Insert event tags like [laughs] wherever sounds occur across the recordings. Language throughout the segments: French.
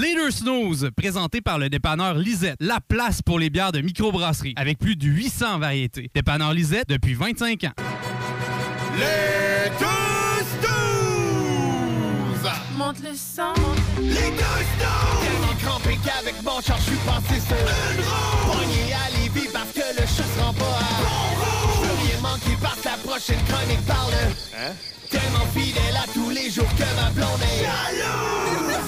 Leader Snooze, présenté par le dépanneur Lisette, la place pour les bières de microbrasserie, avec plus de 800 variétés. Dépanneur Lisette depuis 25 ans. Les deux snooze! Monte le sang. Les deux snooze! Tellement crampé qu'avec mon char, je suis passé sur une roue. Pogné à Lévis parce que le chat se rend pas à bon Je veux rien manquer parce que la prochaine chronique parle. Hein? Tellement fidèle à tous les jours que ma blonde est jalouse.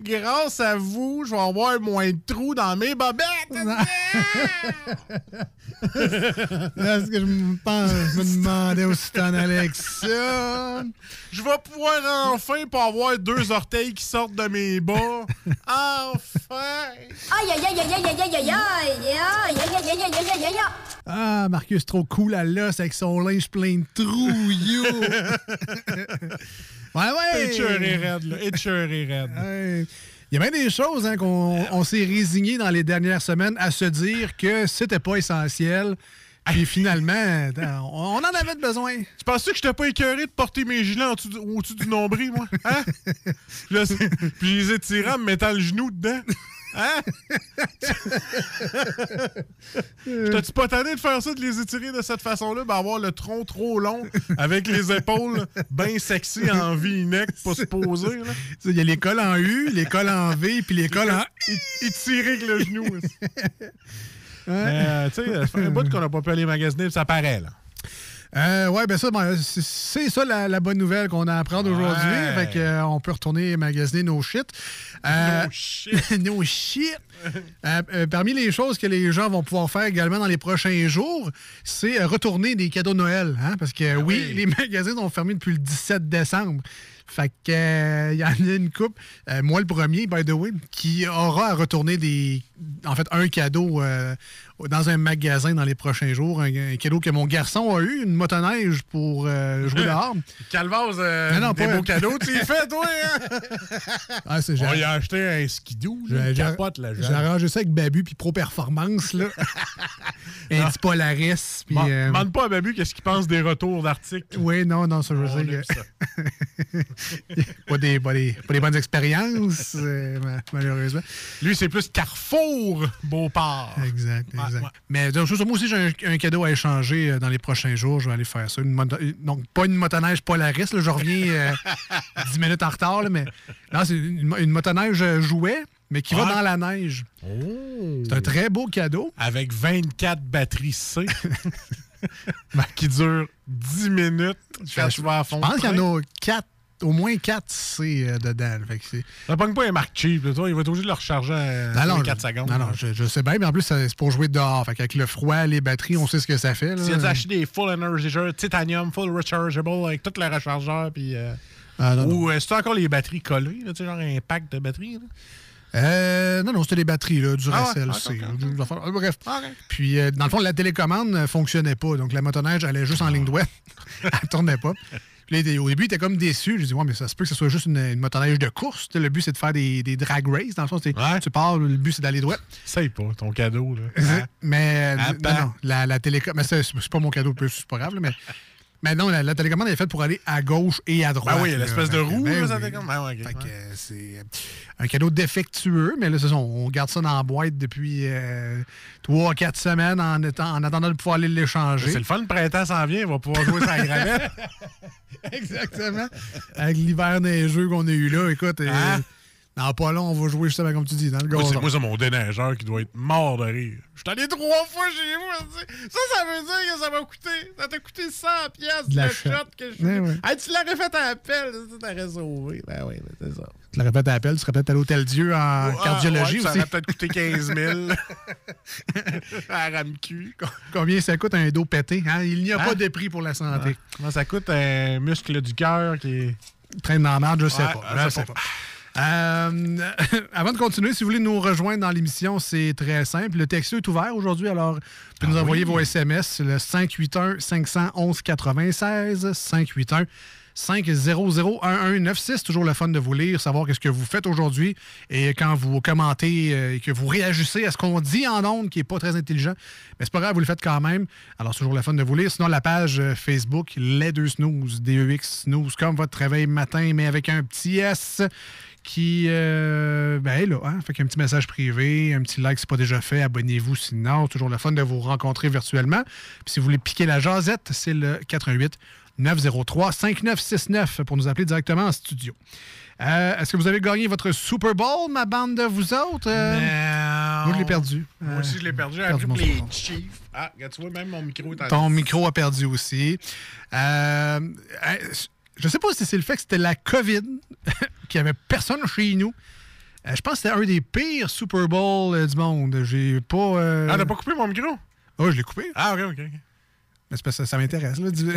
Grâce à vous, je vais avoir moins de trous dans mes bobettes. Est-ce que je me, pense, je me demandais t'en allais ça? Je vais pouvoir enfin pas avoir deux orteils qui sortent de mes bas. Enfin! Aïe, aïe, aïe, aïe, aïe, aïe, aïe, aïe, aïe, aïe, aïe, aïe, aïe, aïe, aïe, aïe. Ah, Marcus, trop cool à l'os avec son linge plein de trous, yo! Ouais, ouais! Échuré raide, là. Échuré raide. [laughs] Il y a bien des choses hein, qu'on on s'est résigné dans les dernières semaines à se dire que c'était pas essentiel. Puis finalement, on en avait besoin. Tu pensais que j'étais pas écœuré de porter mes gilets au-dessus du nombril, moi? Hein? [laughs] Je. Puis je les étirais en me mettant le genou dedans. Hein? T'as-tu pas tanné de faire ça, de les étirer de cette façon-là? Ben avoir le tronc trop long, avec les épaules bien sexy en V-neck, pas se poser. Il y a l'école en U, l'école en V, puis l'école en... Étirer avec le genou. aussi. Mais, euh, tu sais, ça fait un bout qu'on n'a pas pu aller magasiner, ça paraît, là. Euh, ouais, ben ça, ben, c'est- ça la, la bonne nouvelle qu'on a à apprendre aujourd'hui. Fait que, euh, on peut retourner magasiner nos shit. Euh, No [laughs] shit. nos shit. Parmi les choses que les gens vont pouvoir faire également dans les prochains jours, c'est retourner des cadeaux de Noël. Hein? Parce que oui, oui. les [laughs] magasins sont fermés depuis le 17 décembre. Fait que il y en a une coupe, moi le premier, by the way, qui aura à retourner des. En fait, un cadeau dans un magasin dans les prochains jours. Un, un cadeau que mon garçon a eu, une motoneige pour euh, jouer dehors. [laughs] Calvaz, euh, Non, non, des pas- beaux cadeaux, tu y fais, toi, hein? [laughs] Ah, c'est On y a acheté un skidoo, J'ai capote, là, j'ai genre. arrangé ça avec Babu puis Pro Performance, là. [laughs] Un petit Polaris. Puis, euh, Demande pas à Babu qu'est-ce qu'il pense des retours d'articles. oui, non, non, ça, je que- ça. pas, des, pas, des, pas des bonnes expériences, euh, ma- malheureusement. Lui, c'est plus Carrefour, Beauport. Exact, Ouais, exact. ouais. Mais donc, moi aussi, j'ai un, un cadeau à échanger euh, dans les prochains jours. Je vais aller faire ça. Une moto- euh, donc, pas une motoneige Polaris. Là, je reviens euh, [laughs] 10 minutes en retard. là, mais là, c'est une, mo- une motoneige euh, jouet, mais qui va dans la neige. Oh. C'est un très beau cadeau. Avec 24 batteries C. [laughs] [laughs] Ben, qui durent 10 minutes. Je pense qu'il y en a quatre, au moins 4 C euh, dedans. Fait que Ça pogne pas un marque cheap, là, toi. Il va être obligé de le recharger en Non, non, 4 je- secondes. Non, non, je, je sais bien, mais en plus, c'est pour jouer dehors. Fait qu'avec le froid, les batteries, on sait ce que ça fait. là. Si tu acheté des full energy titanium, full rechargeable, avec tout le rechargeur, puis. euh, Ah, ou euh, c'est encore les batteries collées, là, genre un pack de batteries. Euh, non, non, c'était des batteries, là, du Ah Bref. Puis, dans le fond, la télécommande ne fonctionnait pas. Donc, la motoneige allait juste en ligne droite. [laughs] Elle tournait pas. Puis là, au début, il était comme déçu. J'ai dit, ouais, mais ça se peut que ce soit juste une, une motoneige de course. Le but, c'est de faire des, des drag races. Dans le fond, tu pars, le but, c'est d'aller droit. Sais pas, ton cadeau. Là. [laughs] Mais, Ah, non, non, la, la télécommande, mais c'est c'est pas mon cadeau, c'est pas grave, là, mais. Mais non, la, la télécommande est faite pour aller à gauche et à droite. Ben oui, l'espèce de roue, ben oui. ben ouais. euh, c'est un cadeau défectueux, mais là, c'est ça, on garde ça dans la boîte depuis euh, 3-4 semaines en, étant- en attendant de pouvoir aller l'échanger. C'est le fun, le printemps s'en vient, il va pouvoir jouer sa gravette. [laughs] Exactement. Avec l'hiver neigeux qu'on a eu là, écoute, euh, Hein? Dans pas long, on va jouer justement comme tu dis, dans le c'est- moi, c'est mon déneigeur qui doit être mort de rire. Je suis allé trois fois chez vous. tu. Ça, ça veut dire que ça m'a coûté. Ça t'a coûté 100 pièces De la shot que je Ouais, ouais. Hey, tu l'aurais fait à appel, ça t'aurais sauvé. Ben oui, c'est ça. Tu l'aurais fait à appel, tu serais peut-être à l'Hôtel Dieu en Ah, cardiologie ouais, Ça aussi. aurait peut-être coûté 15 000 [laughs] à RAMQ. Combien ça coûte un dos pété? hein? Il n'y a Hein? pas de prix pour la santé. Ouais. Comment ça coûte un muscle du cœur qui est. Traîne dans la marde, je sais Ouais, pas. je sais sais pas. pas. Euh, [laughs] avant de continuer, si vous voulez nous rejoindre dans l'émission, c'est très simple. Le texte est ouvert aujourd'hui, alors vous pouvez nous Ah envoyer oui. vos SMS, le 581 511 96 581 500-1196. Toujours le fun de vous lire, savoir qu'est-ce que vous faites aujourd'hui. Et quand vous commentez euh, et que vous réagissez à ce qu'on dit en ondes, qui n'est pas très intelligent, mais c'est pas grave, vous le faites quand même. Alors, c'est toujours le fun de vous lire. Sinon, la page euh, Facebook, Les Deux Snooze, D-E-X Snooze, comme votre réveil matin, mais avec un petit S qui, euh, ben est là, hein, fait qu'un petit message privé, un petit like si c'est pas déjà fait, abonnez-vous sinon, toujours le fun de vous rencontrer virtuellement. Puis si vous voulez piquer la jasette, c'est le 88 903 5969 pour nous appeler directement en studio. Euh, Est-ce que vous avez gagné votre Super Bowl, ma bande de vous autres? Euh, Non. Moi, je l'ai perdu. Moi aussi, je l'ai perdu. J'ai perdu les. Chiefs. Ah, tu vois, même mon micro est en Ton micro a perdu aussi. Euh, je sais pas si c'est le fait que c'était la COVID, [laughs] qu'il n'y avait personne chez nous. Euh, je pense que c'était un des pires Super Bowl euh, du monde. J'ai pas. euh, Ah, t'as pas coupé mon micro? Oh, je l'ai coupé. Ah, ok, ok. Mais c'est parce que ça m'intéresse. là. Du- [laughs]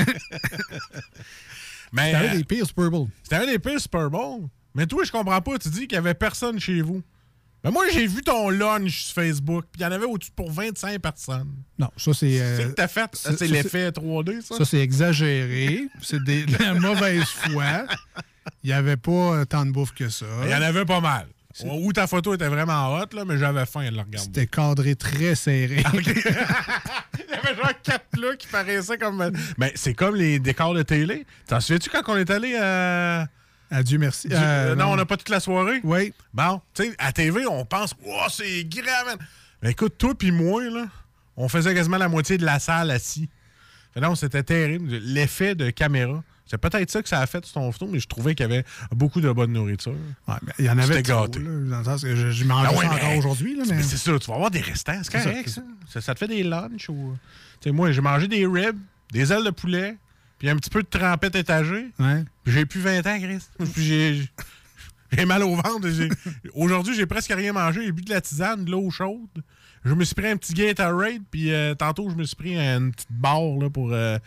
Mais C'était un des pires Super Bowl. c'était un des pires Super Bowl. Mais toi, je comprends pas. Tu dis qu'il y avait personne chez vous. Mais moi, j'ai vu ton lunch sur Facebook, puis il y en avait au-dessus pour 25 personnes. Non, ça c'est. euh, C'est que t'as fait. C'est l'effet 3D, ça? Ça, c'est exagéré. C'est de la mauvaise foi. Il n'y avait pas euh, tant de bouffe que ça. Il y en avait pas mal. Où ta photo était vraiment hot, là, mais j'avais faim de le regarder. C'était cadré très serré. [laughs] Il y avait genre quatre plats qui paraissaient comme. Mais c'est comme les décors de télé. T'en souviens-tu quand on est allé à. Adieu, merci. Du- Euh, non, on n'a pas toute la soirée. Oui. Bon, tu sais, à TV, on pense, oh, c'est grave. Mais écoute, toi puis moi, là, on faisait quasiment la moitié de la salle assis. Fait non, c'était terrible. L'effet de caméra. C'est peut-être ça que ça a fait sur ton photo, mais je trouvais qu'il y avait beaucoup de bonne nourriture. Ouais, mais il y en avait trop, gâté. là, dans le sens que je, je mangeais Ah ouais, encore aujourd'hui. Mais Mais... c'est ça, tu vas avoir des restants, c'est ça, correct, ça. ça. ça te fait des lunchs ou. Moi, j'ai mangé des ribs, des ailes de poulet, puis un petit peu de trempette étagée. Ouais. Puis J'ai plus 20 ans, Chris. Puis j'ai. J'ai mal au ventre. Aujourd'hui, j'ai presque rien mangé. J'ai bu de la tisane, de l'eau chaude. Je me suis pris un petit Gatorade, puis euh, tantôt, je me suis pris une petite barre là, pour euh,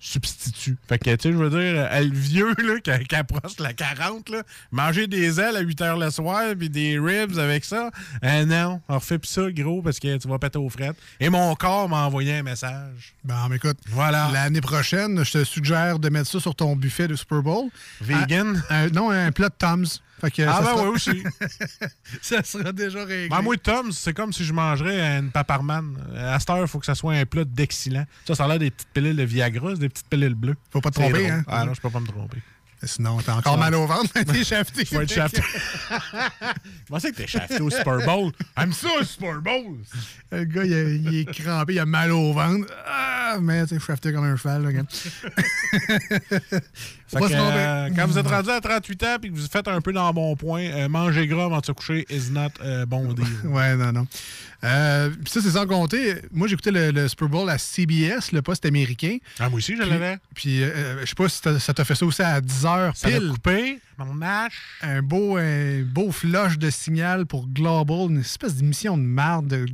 substitut. Fait que, tu sais, je veux dire, euh, le vieux là, qui, qui approche la 40, là, manger des ailes à 8 h le soir, puis des ribs avec ça. Euh, non, on refait plus ça, gros, parce que tu vas péter aux frettes. Et mon corps m'a envoyé un message. Bon, mais écoute, Voilà. l'année prochaine, je te suggère de mettre ça sur ton buffet de Super Bowl. Vegan? Un- un- non, un plat de Tom's. Fait que Ah, ben sera, ouais, aussi. [laughs] ça sera déjà réglé. Ben, moi, Tom, c'est comme si je mangerais une paparman. À cette heure, il faut que ça soit un plat d'excellent. Ça, ça a l'air des petites pilules de Viagra, des petites pilules bleues. Faut pas te tromper, drôle. hein? Ah non, je peux pas me tromper. Sinon, t'as encore mal au ventre. T'es shafté. [laughs] [laughs] Je vais être shafté. Comment c'est que t'es shafté au Super Bowl? Aime ça, le Super Bowl! Le gars, il, a- il est crampé, il a mal au ventre. Ah, mais tu sais, shafté comme un cheval. Là. Fait que, euh, quand vous êtes rendu à 38 ans et que vous faites un peu dans le bon point, euh, manger gras avant de se coucher is not euh, bon deal. [laughs] Ouais, non, non. Euh, ça, c'est sans compter. Moi, j'écoutais le, le Super Bowl à CBS, le poste américain. Ah, moi aussi, je l'avais. Puis, je sais pas si ça t'a fait ça aussi à 10h Ça m'a pile. coupé mon match. Un beau, un beau flush de signal pour Global, une espèce d'émission de marde de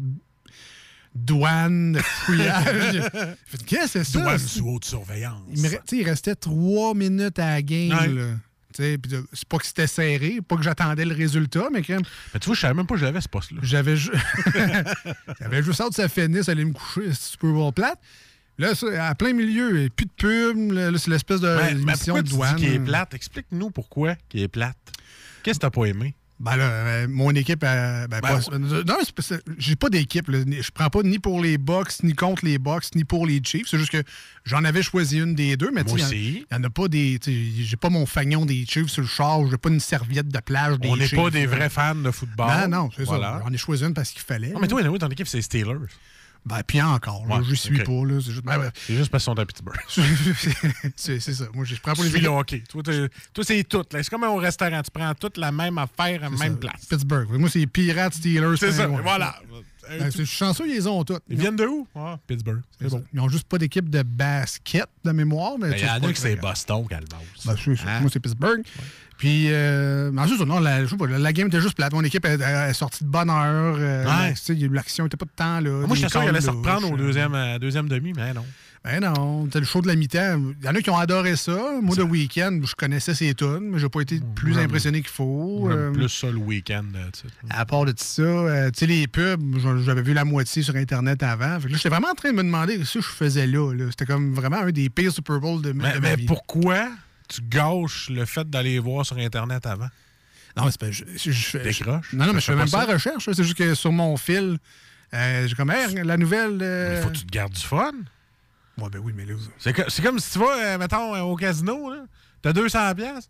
douane, de fouillage. [laughs] Qu'est-ce que c'est ça? Douane sous haute surveillance. Il, me tu il restait trois minutes à la game. Ouais. Tu C'est pas que c'était serré, pas que j'attendais le résultat, mais quand même, Mais tu vois, je savais même pas que je l'avais, ce poste-là. j'avais ju- [laughs] j'avais juste hâte que ça finisse, aller me coucher, Super Bowl plate. Là, à plein milieu, et plus de pub, là, c'est l'espèce de mais émission pourquoi de tu douane. dis qu'il est plate? Explique-nous pourquoi qu'il est plate. Qu'est-ce que t'as pas aimé? Ben là, euh, mon équipe, euh, ben, pas- non, c'est pas- c'est- j'ai pas d'équipe. Je prends pas ni pour les Bucks, ni contre les Bucks, ni pour les Chiefs. C'est juste que j'en avais choisi une des deux, mais tu il y en a pas des. J'ai pas mon fagnon des Chiefs sur le char, j'ai pas une serviette de plage des On n'est pas des vrais fans de football. Ben non, c'est Voilà. ça. J'en ai choisi une parce qu'il fallait. Non, mais toi, ton équipe, c'est Steelers. Ben, puis encore, là, Ouais, je suis ok. pas. Là, c'est juste. ben, ben, C'est juste parce qu'ils sont à Pittsburgh. [laughs] c'est c'est ça. Moi, je prends pas les le hockey. Toi, toi, c'est tout. là. C'est comme au restaurant. Tu prends toute la même affaire à la même ça. place. Pittsburgh. Moi, c'est Pirates, Steelers. C'est ça. Voilà. Un Ben, c'est- suis chanceux, ils les ont toutes. Ils viennent de où? Ah, Pittsburgh. C'est bon. Ils ont juste pas d'équipe de basket de mémoire. Mais Ben, Il y en a que c'est grave. Boston, Calvas. Ben, c'est. Hein? Moi, c'est Pittsburgh. Puis, euh, ben, c'est ça, non, la, je sais pas, la game était juste plate. Mon équipe est, est sortie de bonne heure. euh, Ouais. L'action n'était pas de temps. Là, Moi, j'étais sûr qu'il allait se reprendre au deuxième, euh, deuxième demi, mais non. Ben non, c'était le show de la mi-temps. Il y en a qui ont adoré ça. Moi, le week-end, je connaissais ces tunes, mais j'ai pas été plus j'aime- impressionné qu'il faut. Euh, plus ça le week-end. euh. À part de ça, euh, tu sais, les pubs, j'avais vu la moitié sur Internet avant. Fait que là, j'étais vraiment en train de me demander ce que je faisais là. là. C'était comme vraiment un des pires Super Bowl de, ma- Mais, de ma mais vie. pourquoi tu gâches le fait d'aller voir sur Internet avant? Non, mais c'est pas. Je, je- je fais- Décroche. Non, non, mais je fais même pas la recherche. C'est juste que sur mon fil, euh, j'ai comme, Hey, la nouvelle. euh, Il faut que tu te gardes du fun. Ouais, ben oui, mais là. C'est comme si tu vas, euh, mettons, euh, au casino, là. T'as 200 pièces.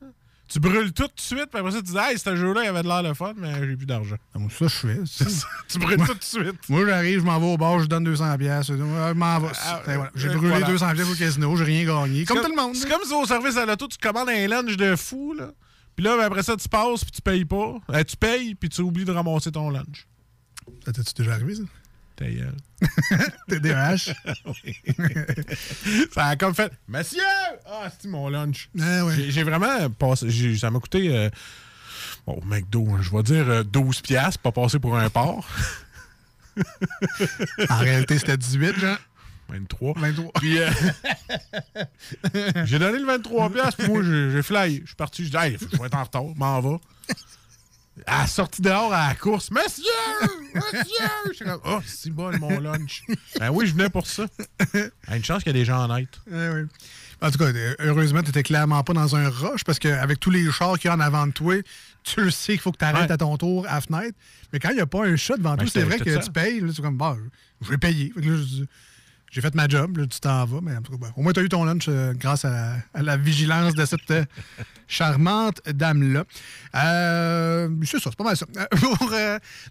Tu brûles tout de suite, puis après ça, tu dis, hey, ce jeu-là, il avait de l'air le fun, mais j'ai plus d'argent. Ah, moi, ça, je fais. [laughs] Tu brûles tout de suite. Moi, j'arrive, je m'en vais au bar, je donne 200 pièces. Je m'en vais. Ah, voilà. J'ai euh, brûlé voilà. 200 pièces au casino, j'ai rien gagné. Comme tout le monde. C'est comme si au service à l'auto, tu commandes un lunch de fou, là. Puis là, ben, après ça, tu passes, puis tu payes pas. Euh, tu payes, puis tu oublies de ramasser ton lunch. Ça t'es-tu déjà arrivé, ça? Ta gueule. [laughs] TDAH. [laughs] [laughs] Ça a comme fait, monsieur! Ah, c'est mon lunch? Ah. J'ai- vraiment passé. Ça m'a coûté. euh, bon, McDo, hein, je vais dire euh, 12 piastres, pas passer pour un porc. En réalité, c'était 18, genre. 23. 23. Puis, euh, j'ai donné le 23 piastres, puis moi, j'ai fly. Je suis parti, je dis, hey, je vais être en retard, m'en va. À la sortie dehors à la course, monsieur! Monsieur! Je suis comme, oh, c'est bon, mon lunch. Ben oui, je venais pour ça. [laughs] Ah, une chance qu'il y a des gens honnêtes. Ah oui. En tout cas, heureusement, tu n'étais clairement pas dans un rush parce qu'avec tous les chars qu'il y a en avant de toi, tu le sais qu'il faut que tu arrêtes Ouais. à ton tour à la fenêtre. Mais quand il n'y a pas un chat devant toi, Ben, c'est j'étais- vrai que tu payes. Là, tu es comme, bah, je vais payer. Fait que là, je- j'ai fait ma job, là, tu t'en vas. Mais en tout cas, ben, au moins, tu as eu ton lunch euh, grâce à, à la vigilance de cette euh, charmante dame-là. Euh, c'est ça, c'est pas mal ça. [laughs] Pour,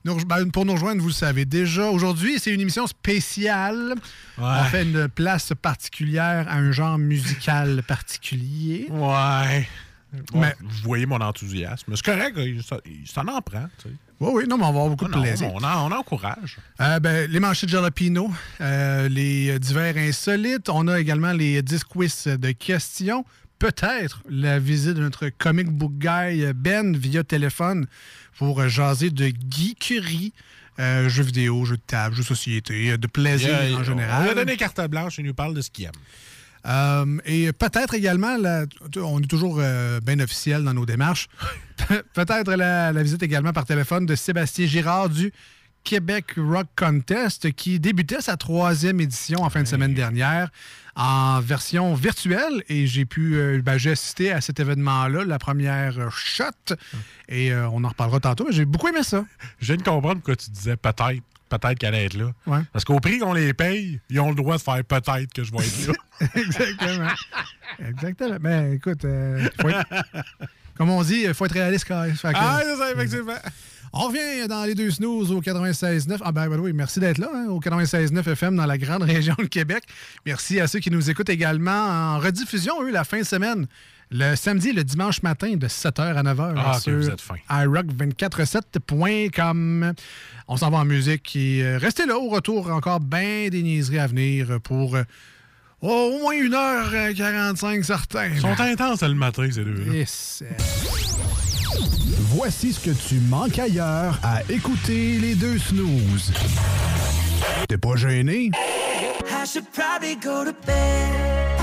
nous, ben, pour nous rejoindre, vous le savez déjà, aujourd'hui, c'est une émission spéciale. On fait une place particulière à un genre musical particulier. Ouais. Bon, Mais- Vous voyez mon enthousiasme. C'est correct, il s'en- il s'en en prend. tu sais. Oui, oui, non, mais on va avoir beaucoup Non, de non, plaisir. on, en- on encourage. Euh, ben, les manchettes de jalapino, euh, les divers insolites. On a également les 10 quiz de questions. Peut-être la visite de notre comic book guy Ben via téléphone pour jaser de geekerie, euh, jeux vidéo, jeux de table, jeux de société, de plaisir en On général. lui a donné carte blanche et il nous parle de ce qu'il aime. Euh, et peut-être également, la- on est toujours euh, bien officiel dans nos démarches, [laughs] peut-être la, la visite également par téléphone de Sébastien Girard du Québec Rock Contest qui débutait sa troisième édition en fin de semaine dernière en version virtuelle et j'ai pu euh, ben, j'ai assisté à cet événement-là, la première shot et on en reparlera tantôt. J'ai beaucoup aimé ça. Je viens de comprendre pourquoi tu disais peut-être peut-être qu'elle allait être là. Ouais. Parce qu'au prix qu'on les paye, ils ont le droit de faire peut-être que je vais être là. [laughs] Exactement. Exactement. Mais écoute, euh, faut être- [laughs] comme on dit, il faut être réaliste quand même. Ah, c'est ça, effectivement. On revient dans les deux snooze au 96.9. Ah ben, ben oui, merci d'être là, hein, au 96.9 FM dans la grande [laughs] région de Québec. Merci à ceux qui nous écoutent également en rediffusion, eux, la fin de semaine. Le samedi et le dimanche matin de 7h à 9h Ah, sur vous êtes fin. iRock247.com. On s'en va en musique et euh, restez là au retour. Encore bien des niaiseries à venir pour euh, au moins 1h45 certains. Ils sont intenses le matin, ces deux-là. Et c'est- Voici ce que tu manques ailleurs à écouter les deux snooze. T'es pas gêné? I should probably go to bed.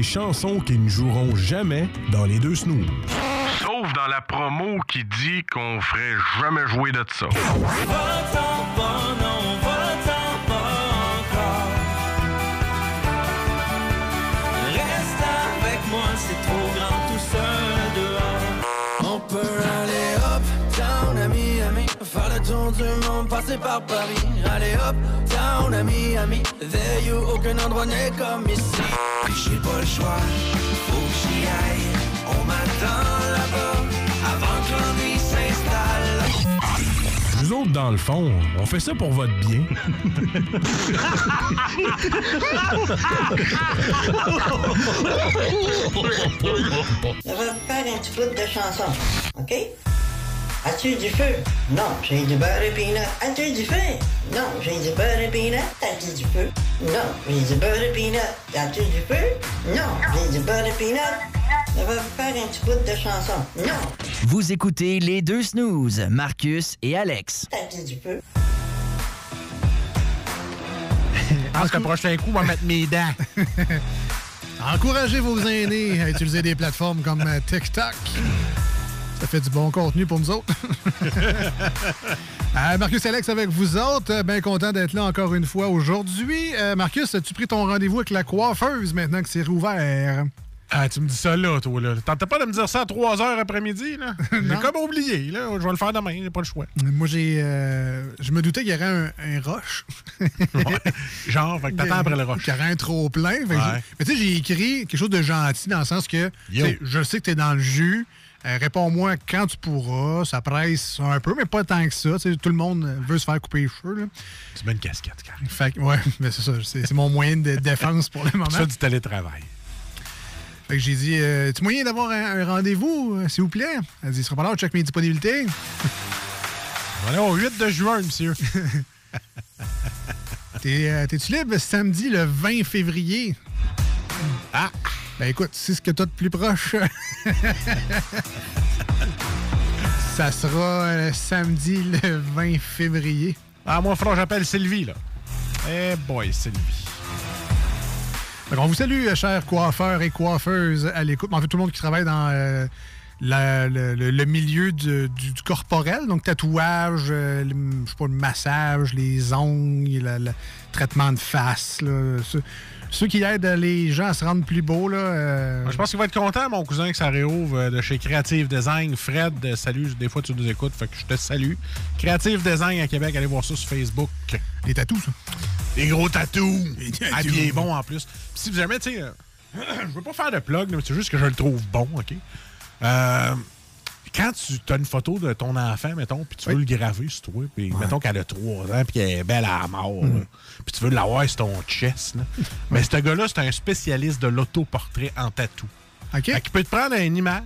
Des chansons qui ne joueront jamais dans les deux snooze. Sauf dans la promo qui dit qu'on ferait jamais jouer de ça. Va-t'en pas, non, va-t'en pas encore. Reste avec moi, c'est trop grand tout seul dehors. On peut aller up, down à Miami, faire le tour du monde, passer par Paris. Aller up, down à Miami, there you, aucun endroit n'est comme ici. J'ai pas le choix, faut que j'y aille. On m'attend là-bas, avant que l'ennui s'installe. Nous autres, dans le fond, on fait ça pour votre bien. Vais vous faire un petit bout de chanson, OK? As-tu du feu? Non, j'ai du beurre et peanut. As-tu du feu? Non, j'ai du beurre et peanut. As-tu du feu? Non, j'ai du beurre et peanut. As-tu du feu? Non, j'ai du beurre et peanut. Je vais vous faire un petit bout de chanson. Non, Vous écoutez les deux snooze, Marcus et Alex. as-tu du feu? Je pense que le prochain coup, on va mettre mes dents. [laughs] Encouragez vos aînés à utiliser des plateformes comme euh, TikTok. Ça fait du bon contenu pour nous autres. [laughs] Euh, Marcus Alex avec vous autres. Euh, Bien content d'être là encore une fois aujourd'hui. Euh, Marcus, as-tu pris ton rendez-vous avec la coiffeuse maintenant que c'est rouvert? Ah, tu me dis ça là, toi, là. T'entends pas de me dire ça à 3 heures après-midi, là? [laughs] J'ai comme oublié, là. Je vais le faire demain, j'ai pas le choix. Moi, j'ai. euh, je me doutais qu'il y aurait un, un rush. [laughs] Genre, fait que t'attends après le rush. Qu'il y aurait un trop plein. Ouais. Mais tu sais, j'ai écrit quelque chose de gentil dans le sens que je sais que tu es dans le jus. Euh, Réponds-moi quand tu pourras. Ça presse un peu, mais pas tant que ça. Tout le monde veut se faire couper les cheveux. mets une casquette, carrément. Fait que, ouais, [laughs] mais c'est ça. C'est c'est mon moyen de défense pour le moment. Fais du télétravail. Fait que j'ai dit, euh, tu moyen d'avoir un, un rendez-vous, euh, s'il vous plaît? Elle dit, il sera pas là, check mes disponibilités. On est au 8 de juin, monsieur. [laughs] T'es, euh, T'es-tu libre samedi le 20 février? Ah! Ben écoute, c'est ce que t'as de plus proche. [laughs] Ça sera euh, samedi le 20 février. Ah, moi, frère, j'appelle Sylvie, là. Eh boy, Sylvie. Fait qu'on vous salue, euh, chers coiffeurs et coiffeuses à l'écoute. En fait, tout le monde qui travaille dans euh, la- le, le- le milieu du, du- du corporel, donc tatouage, euh, le, je sais pas, le massage, les ongles, le, traitement de face. là. Ceux qui aident les gens à se rendre plus beaux. Là, euh, Je pense qu'il va être content, mon cousin, que ça réouvre euh, de chez Creative Design. Fred, euh, salut, des fois tu nous écoutes, fait que je te salue. Creative Design à Québec, allez voir ça sur Facebook. Les tatous, ça. Des gros tatous. [laughs] tatous. Ah, puis il est bon en plus. Puis si jamais, tu sais, euh, [clears throat] je veux pas faire de plug, mais c'est juste que je le trouve bon, OK? Euh, quand tu as une photo de ton enfant, mettons, puis tu veux le graver sur toi, puis mettons qu'elle a 3 ans, puis qu'elle est belle à la mort, Mm. Puis tu veux l'avoir sur ton chest, là. [laughs] mais ce gars-là, c'est un spécialiste de l'autoportrait en tatou. OK. Fait qu'il peut te prendre une image,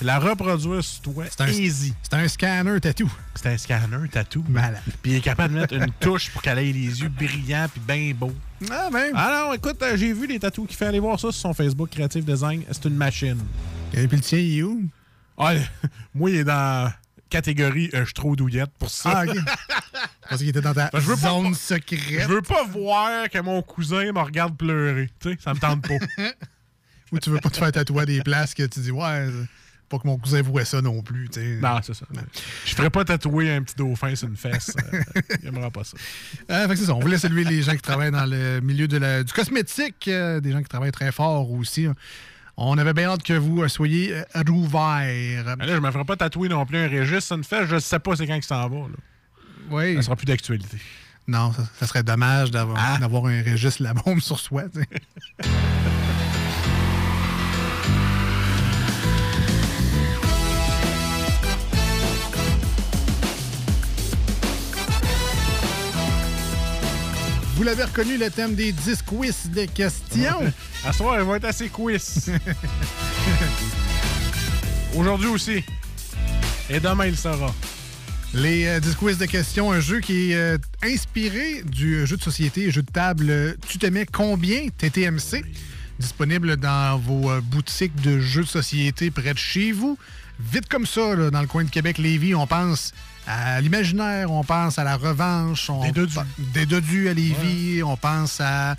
la reproduire sur toi, c'est un- easy. C'est un scanner tatou. C'est un scanner tatou. Malade. Puis il est capable de mettre une [laughs] touche pour qu'elle ait les yeux brillants puis bien beaux. Ah, ben. Ah non, écoute, euh, j'ai vu les tatous qu'il fait. Aller voir ça sur son Facebook Creative Design. C'est une machine. Et puis le tien, il est où? Ah, [laughs] moi, il est dans catégorie euh, je trop douillette pour ça. Ah, pensais [laughs] qu'il était dans ta je veux pas- zone secrète. Je veux pas voir que mon cousin me regarde pleurer. Tu sais, ça me tente pas. [laughs] Ou tu veux pas te faire tatouer des places que tu dis, ouais, pas que mon cousin voit ça non plus. non, c'est ça. Je ferais pas tatouer un petit dauphin sur une fesse. Euh, il aimera pas ça. [laughs] Euh, fait que c'est ça. On voulait saluer les gens qui travaillent dans le milieu de la- du cosmétique, euh, des gens qui travaillent très fort aussi. On avait bien hâte que vous euh, soyez euh, rouverts. Mais là, je me ferais pas tatouer non plus un registre sur une fesse. Je sais pas c'est quand il s'en va. Là. Oui. Ça sera plus d'actualité. Non, ça, ça serait dommage d'avoir Ah. un registre la bombe sur soi. [laughs] Vous l'avez reconnu, le thème des 10 quiz de questions. À ce soir, il va être assez quiz. [laughs] Aujourd'hui aussi. Et demain, il sera. Les euh, 10 quiz de questions, un jeu qui est euh, inspiré du jeu de société, jeu de table euh, Tu t'aimais combien TTMC, disponible dans vos euh, boutiques de jeux de société près de chez vous. Vite comme ça, là, dans le coin de Québec-Lévis, on pense à l'imaginaire, on pense à la revanche, on Des dodus. des dodus à Lévis, on pense à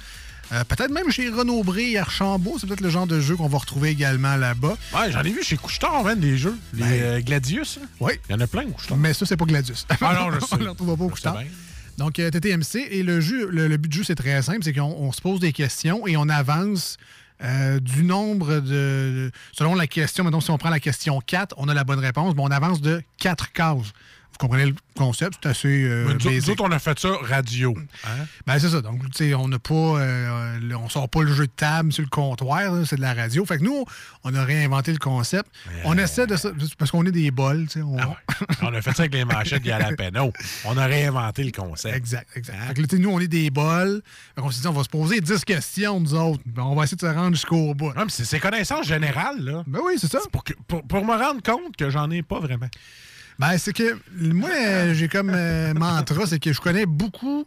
euh, peut-être même chez Renaud Bré à Archambault, c'est peut-être le genre de jeu qu'on va retrouver également là-bas. Ouais, j'en ai vu chez Couchetard, man, des jeux. Les Ben. euh, Gladius. là. Oui. Il y en a plein Couchetard. Mais ça, c'est pas Gladius. Ah non, je [laughs] sais. on ne pas au couche-tard. Donc, euh, TTMC. Et le, jeu, le, le but du jeu, c'est très simple. C'est qu'on on se pose des questions et on avance euh, du nombre de, de- Selon la question, maintenant, si on prend la question 4, on a la bonne réponse, mais on avance de 4 cases. Vous comprenez le concept? C'est assez euh, nous, autres- basic. nous autres, on a fait ça radio. Hein? Ben, c'est ça. Donc, tu sais, on n'a pas. euh, le- on sort pas le jeu de table sur le comptoir, c'est de la radio. Fait que nous, on a réinventé le concept. On essaie de ça. Parce qu'on est des bols, tu sais. on- Ah on a fait ça avec les manchettes de Jalapeno. On a réinventé le concept. Exact, exact. Fait que là, tu sais, nous, on est des bols. Fait qu'on s'est dit, on va se poser 10 questions, nous autres. Ben, on va essayer de se rendre jusqu'au bout. Ouais, mais c'est c'est connaissances générales, là. Ben oui, c'est ça. Pour, que- pour, pour me rendre compte que j'en ai pas vraiment. Ben, c'est que moi, j'ai comme euh, mantra, c'est que je connais beaucoup.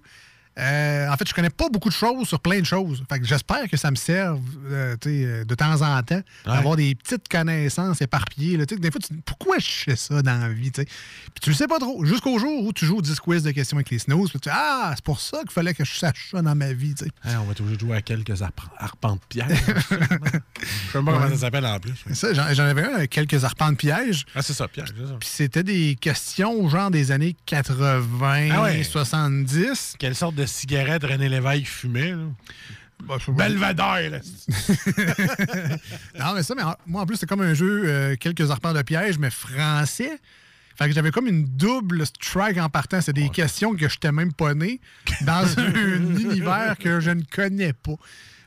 Euh, en fait, je connais pas beaucoup de choses sur plein de choses. Fait que j'espère que ça me serve euh, euh, de temps en temps d'avoir des petites connaissances éparpillées. là. Des fois, tu te dis, pourquoi je fais ça dans la vie? tu sais? Puis tu le sais pas trop. Jusqu'au jour où tu joues au 10 quiz de questions avec les snooze. Puis tu dis, ah, c'est pour ça qu'il fallait que je sache ça dans ma vie. Hein, on va toujours jouer à quelques arp- arpents de pierre. je sais pas comment ça s'appelle en plus. J'en avais un avec quelques arpents de pièges. Ah, c'est ça, ça. Puis c'était des questions genre des années 80, Ah ouais. 70. Quelle sorte de cigarette René Lévesque fumait, là? Bah, Belvedere. [laughs] Non, mais ça, mais en- moi, en plus, c'est comme un jeu, euh, quelques arpents de piège, mais français. Fait que j'avais comme une double strike en partant. C'est des questions que je n'étais même pas né dans [laughs] un univers que je ne connais pas.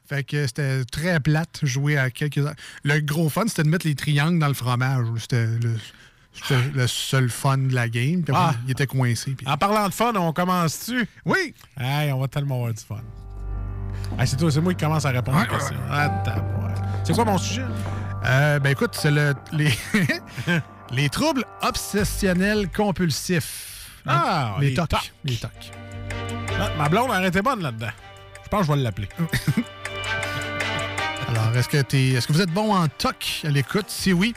Fait que c'était très plate jouer à quelques. Le gros fun, c'était de mettre les triangles dans le fromage. C'était le, c'était le seul fun de la game. Puis après, Ah. il était coincé. puis- En parlant de fun, on commence-tu? Oui! Hey, on va tellement avoir du fun. Hey, c'est toi, c'est moi qui commence à répondre aux questions. Ah, tabarouette. C'est quoi mon sujet? Euh, ben écoute, c'est le, les, [laughs] les troubles obsessionnels compulsifs. Ah, les, les TOC. TOC. Les TOC. Ah, Ma blonde elle était bonne là-dedans. Je pense que je vais l'appeler. [laughs] Alors, est-ce que, t'es- est-ce que vous êtes bon en toc à l'écoute? Si oui,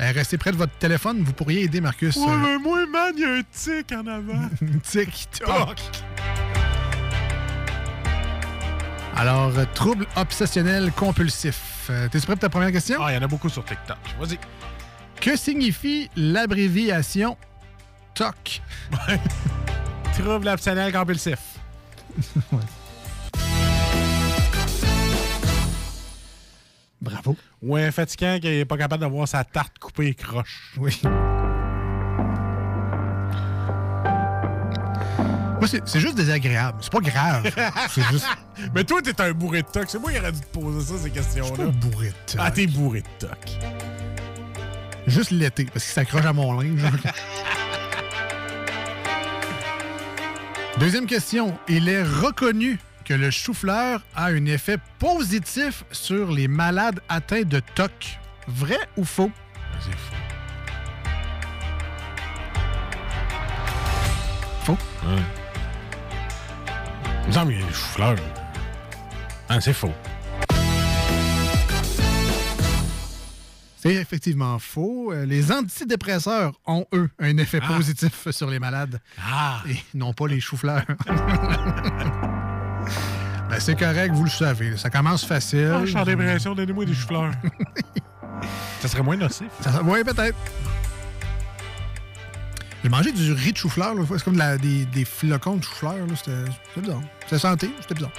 restez près de votre téléphone. Vous pourriez aider Marcus. Ouais, euh, mais moi, man, il y a un tic en avant. [laughs] TikTok. Alors, euh, trouble obsessionnel compulsif. Euh, T'es-tu prêt pour ta première question? Ah, il y en a beaucoup sur TikTok. Vas-y. Que signifie l'abréviation TOC? [laughs] Trouble obsessionnel compulsif. [laughs] Bravo. Ou un fatigant qui n'est pas capable d'avoir sa tarte coupée et croche. Oui. Moi, c'est c'est juste désagréable. C'est pas grave. [laughs] C'est juste. Mais toi, t'es un bourré de toc. C'est moi qui aurais dû te poser ça, ces questions-là. Je suis pas bourré de toc. Ah, t'es bourré de toc. Juste l'été, parce qu'il s'accroche à mon linge. [laughs] Deuxième question. Il est reconnu que le chou-fleur a un effet positif sur les malades atteints de TOC. Vrai ou faux? C'est faux. Faux. Ouais. Il me semble qu'il y a des choux-fleurs. Ah, c'est faux. C'est effectivement faux. Euh, Les antidépresseurs ont, eux, un effet Ah. positif sur les malades. Ah! Et non pas les choux-fleurs. [laughs] Ben, c'est correct, vous le savez. Ça commence facile. Ah, je suis en dépression, donnez-moi des choux-fleurs. [laughs] ça serait moins nocif. Oui, peut-être. J'ai mangé du riz de chou-fleur. C'est comme de la- des, des flocons de chou-fleur. c'était bizarre. C'était santé, c'était bizarre.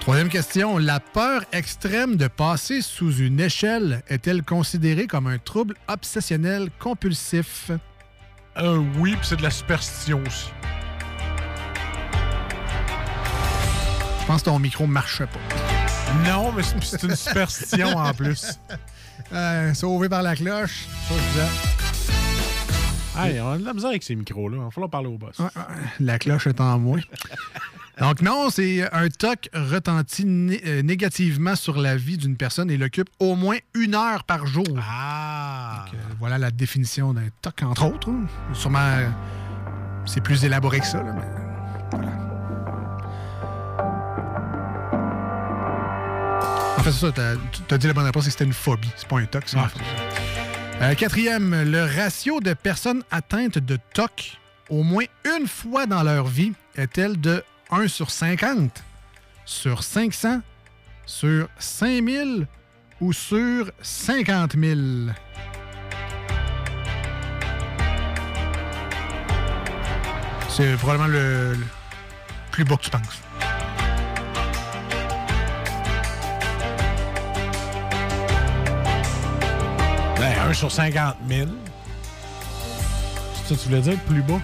Troisième question. La peur extrême de passer sous une échelle est-elle considérée comme un trouble obsessionnel compulsif? Euh, oui, puis c'est de la superstition aussi. Je pense que ton micro ne marchait pas. Non, mais c'est une superstition en plus. [laughs] Euh, sauvé par la cloche. Ça, je disais. Hey, on a de la misère avec ces micros-là. Il va falloir parler au boss. Ouais, La cloche est en moins. Donc non, c'est un TOC retentit né- euh, négativement sur la vie d'une personne et l'occupe au moins une heure par jour. Ah! Donc, euh, voilà la définition d'un TOC, entre autres. Sûrement, c'est plus élaboré que ça. là, mais voilà. Fait, c'est ça, t'as as dit la bonne réponse, c'est que c'était une phobie. C'est pas un TOC, c'est une Ah. phobie. Euh, quatrième, le ratio de personnes atteintes de TOC au moins une fois dans leur vie est-elle de 1 sur 50, sur 500, sur 5000 ou sur 50 000? C'est probablement le, le plus bas que tu penses. 1 sur 50 000. C'est ça que tu voulais dire, plus bas?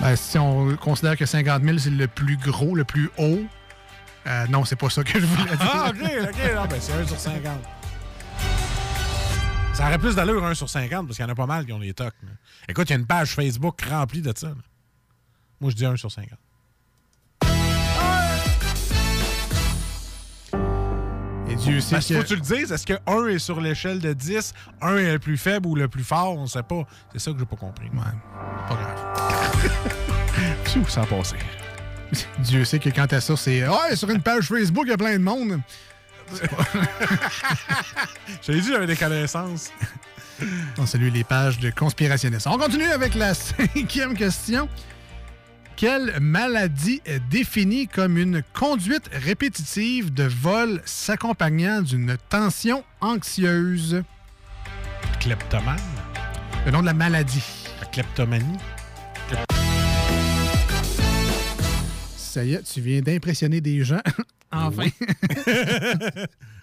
Ben, si on considère que 50 000, c'est le plus gros, le plus haut, euh, non, c'est pas ça que je voulais [laughs] dire. Ah, OK, OK. Non, ben, c'est 1 sur 50. Ça aurait plus d'allure 1 sur 50 parce qu'il y en a pas mal qui ont des tocs. Écoute, il y a une page Facebook remplie de ça. là. Moi, je dis 1 sur 50. Dieu sait Parce qu'il faut que que... tu le dises. Est-ce que 1 est sur l'échelle de 10, 1 est le plus faible ou le plus fort? On sait pas. C'est ça que j'ai pas compris. Ouais, pas grave. [laughs] Pfiou, ça a passé? Dieu sait que quand t'as ça, c'est « Ouais, sur une page Facebook, il y a plein de monde. [laughs] J'avais dit j'avais des connaissances. » On salue les pages de conspirationnistes. On continue avec la [laughs] cinquième question. Quelle maladie est définie comme une conduite répétitive de vol s'accompagnant d'une tension anxieuse? Kleptomane? Le nom de la maladie. La kleptomanie? Ça y est, tu viens d'impressionner des gens. [laughs] enfin. [laughs]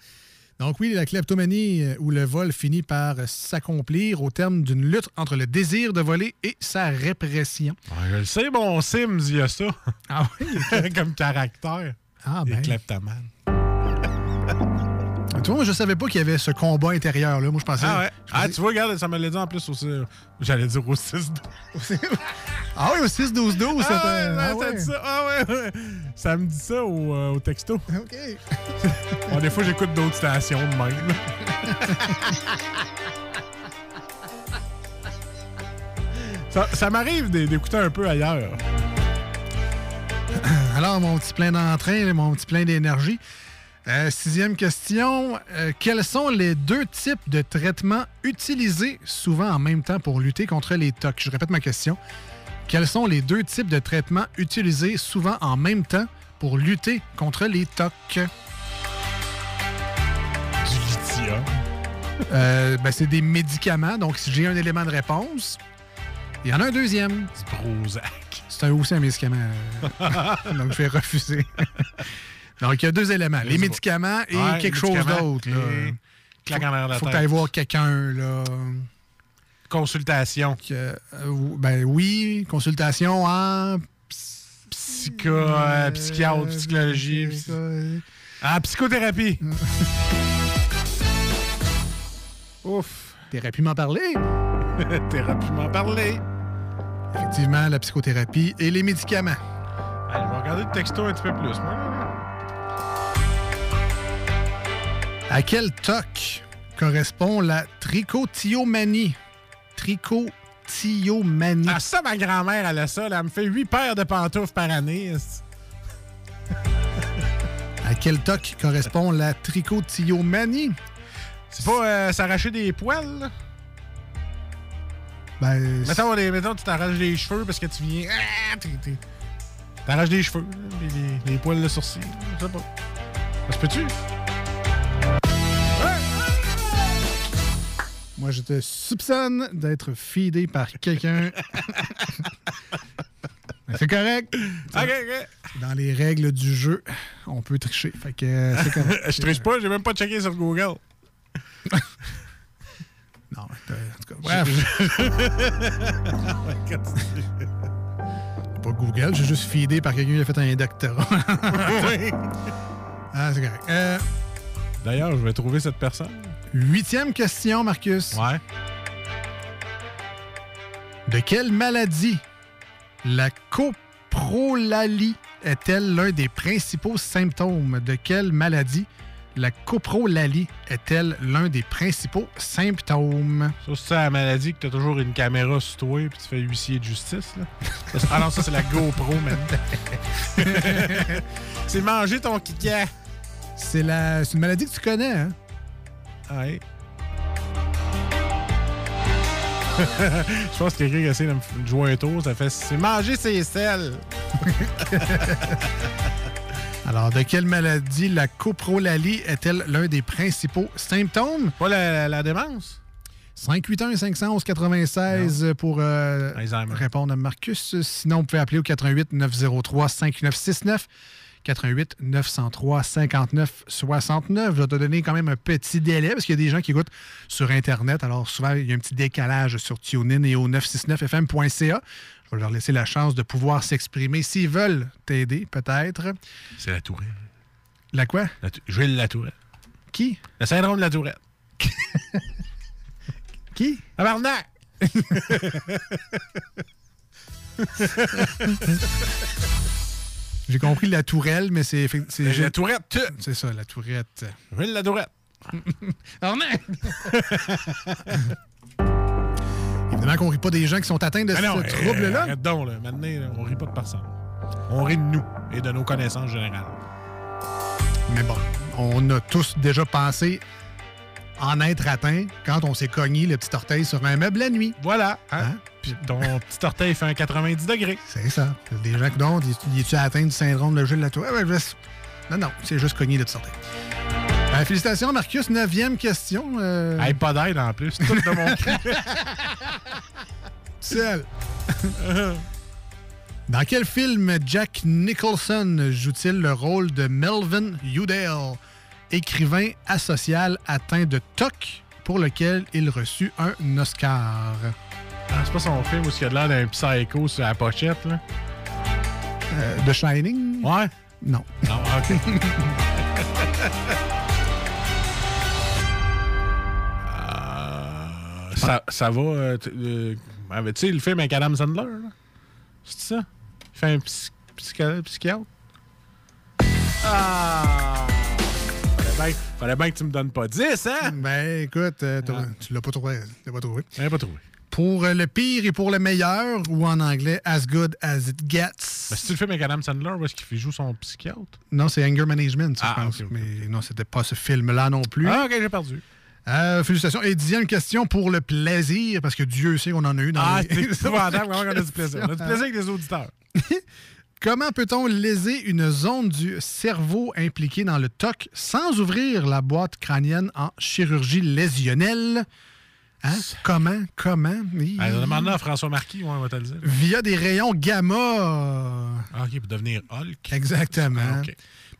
Donc oui, la kleptomanie euh, où le vol finit par s'accomplir au terme d'une lutte entre le désir de voler et sa répression. Ouais, je le sais, mon Sims, il y a ça. [laughs] Ah oui? [laughs] Comme caractère. Ah ben. kleptomanes. [laughs] Tu vois, moi, je savais pas qu'il y avait ce combat intérieur-là. Moi, je pensais... Ah ouais? je Ah, tu vois, regarde, ça me l'a dit en plus aussi. J'allais dire au 6 Ah oui, au 6-12-12, Ah, ouais, ah ça ouais. ça. Ah ouais, ouais. Ça me dit ça au, euh, au texto. [laughs] OK. [laughs] Bon, des fois, j'écoute d'autres stations de même. [laughs] ça ça m'arrive d'é- d'écouter un peu ailleurs. alors, mon petit plein d'entrain, mon petit plein d'énergie. Euh, sixième question. Euh, quels sont les deux types de traitements utilisés souvent en même temps pour lutter contre les TOC? Je répète ma question. Quels sont les deux types de traitements utilisés souvent en même temps pour lutter contre les TOC? Du lithium. Euh, ben, c'est des médicaments, donc si j'ai un élément de réponse, il y en a un deuxième. Du Prozac. C'est aussi un médicament. euh, [laughs] donc je vais refuser. [laughs] donc il y a deux éléments, les médicaments et Ouais, quelque les chose d'autre. et claque en arrière de la Faut que tête. tu ailles voir quelqu'un. là. Consultation? Que, euh, ben oui, consultation en Psycho, euh, psychiatre, psychologie. psy- Ah, psychothérapie. [laughs] Ouf. Pu m'en parler. [laughs] Thérapie m'en parler. Effectivement, la psychothérapie et les médicaments. Allez, je vais regarder le texto un petit peu plus, moi. À quel TOC correspond la trichotillomanie? Trichotillomanie. Ah, ça, ma grand-mère, elle a ça. là. Elle me fait huit paires de pantoufles par année. À quel TOC correspond la trichotillomanie? C'est pas euh, s'arracher des poils, là? Ben, Mettons, les- mettons, tu t'arraches les cheveux parce que tu viens. Ah, T'arraches des cheveux, là, les, les- les poils de sourcil. Je sais pas. Ça se peut-tu? Moi, je te soupçonne d'être feedé par quelqu'un. [laughs] C'est correct. Dans les règles du jeu, on peut tricher. Fait que euh, c'est correct. [laughs] Je triche pas, j'ai même pas checké sur Google. [laughs] Non, en tout cas, bref. pas Google, j'ai juste feedé par quelqu'un qui a fait un doctorat. Oui. ah, c'est correct. Euh, D'ailleurs, je vais trouver cette personne. Huitième question, Marcus. Ouais. De quelle maladie la coprolalie est-elle l'un des principaux symptômes? De quelle maladie la coprolalie est-elle l'un des principaux symptômes? Ça, c'est la maladie que t'as toujours une caméra sur toi puis tu fais huissier de justice, là. Ça, c'est- ah non, ça, c'est la GoPro, man. [laughs] c'est manger ton kika. C'est la... c'est une maladie que tu connais, hein? [laughs] Je pense que quelqu'un qui essaie de me jouer un tour, ça fait c'est manger ses selles. [laughs] Alors, de quelle maladie la coprolalie est-elle l'un des principaux symptômes? Pas la, la démence? 581-511-96 pour euh, répondre à Marcus. Sinon, vous pouvez appeler au 88 903 5969 88 903 59 69. Je vais te donner quand même un petit délai parce qu'il y a des gens qui écoutent sur Internet. Alors, souvent, il y a un petit décalage sur TuneIn et au 969fm.ca. Je vais leur laisser la chance de pouvoir s'exprimer s'ils veulent t'aider, peut-être. C'est la tourette. La quoi? La Gilles la tourette. Qui? Le syndrome de la tourette. [laughs] Qui? Tabarnak! [laughs] J'ai compris la tourelle, mais c'est. c'est La tourette. C'est ça, la tourette. Gilles la tourette. [laughs] [laughs] Évidemment qu'on rit pas des gens qui sont atteints de non, ce trouble-là. Arrête donc, là. Maintenant, on rit pas de personne. On rit de nous et de nos connaissances générales. Mais bon, on a tous déjà pensé en être atteint quand on s'est cogné le petit orteil sur un meuble la nuit. Voilà. Hein? Hein? Puis ton petit orteil fait un 90 degrés. C'est ça. Des gens qui y es-tu atteint du syndrome de Gilles Latour? Ouais, ouais, Non, non, c'est juste cogné le petit orteil. Euh, félicitations, Marcus. Neuvième question. Euh, Hey, pas d'aide en plus. Tout de mon. Seul. Dans quel film Jack Nicholson joue-t-il le rôle de Melvin Udall, écrivain asocial atteint de TOC pour lequel il reçut un Oscar? Ah, c'est pas son film où il y a de l'air d'un psycho sur la pochette, là? Euh, The Shining? Ouais? Non. Non, OK. [laughs] Euh, ça, ça va. euh, euh, ah, mais tu sais, le film avec Adam Sandler, là? C'est ça? Il fait un psy- psychiatre? Ah! Bien, fallait bien que tu me donnes pas 10, hein? Ben, écoute, euh, t'as- tu l'as pas trouvé. Tu l'as pas trouvé. Pas trouvé. Pour euh, le pire et pour le meilleur, ou en anglais, As Good As It Gets. Mais c'est-tu le film avec Adam Sandler où est-ce qu'il joue son psychiatre? Non, c'est Anger Management, ça, Ah, je pense. Mais non, c'était pas ce film-là non plus. Ah, ok, j'ai perdu. Euh, félicitations. Et dixième question pour le plaisir, parce que Dieu sait qu'on en a eu dans Ah, les... c'est [laughs] épouvantable comment on a du plaisir. On a du [laughs] plaisir avec les auditeurs. [laughs] Comment peut-on léser une zone du cerveau impliquée dans le TOC sans ouvrir la boîte crânienne en chirurgie lésionnelle? Hein? Comment? Comment? Demande à François Marquis, ouais, on va te le dire. Via des rayons gamma. Ah, OK, pour devenir Hulk. Exactement. Ah.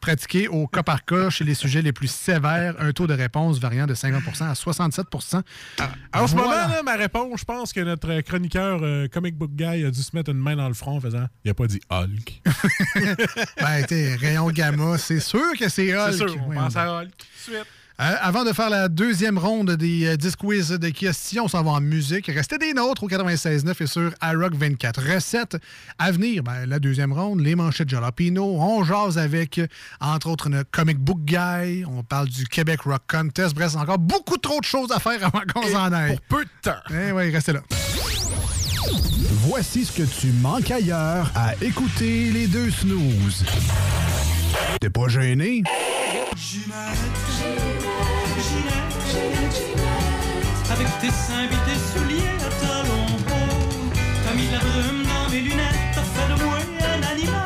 Pratiqué au cas par cas chez les sujets les plus sévères, un taux de réponse variant de 50 à 67 Ah, En ce Voilà. moment, là, ma réponse, je pense que notre chroniqueur euh, comic book guy a dû se mettre une main dans le front en faisant Il a pas dit Hulk. [laughs] Ben, t'es rayon gamma, c'est sûr que c'est Hulk. C'est sûr, on pense à Hulk. tout de suite. Euh, avant de faire la deuxième ronde des euh, 10 quiz de questions, on s'en va en musique. Restez des nôtres au 96.9 et sur iRock 24. Recettes à venir, ben, la deuxième ronde, les manchettes Jalapino. On jase avec, entre autres, une comic book guy. On parle du Québec Rock Contest. Bref, c'est encore beaucoup trop de choses à faire avant qu'on s'en aille. Pour peu de temps. Eh oui, restez là. Voici ce que tu manques ailleurs à écouter les deux snooze. T'es pas gêné? Avec tes seins et tes souliers à talons hauts T'as mis de la brume dans mes lunettes T'as fait de moi un animal,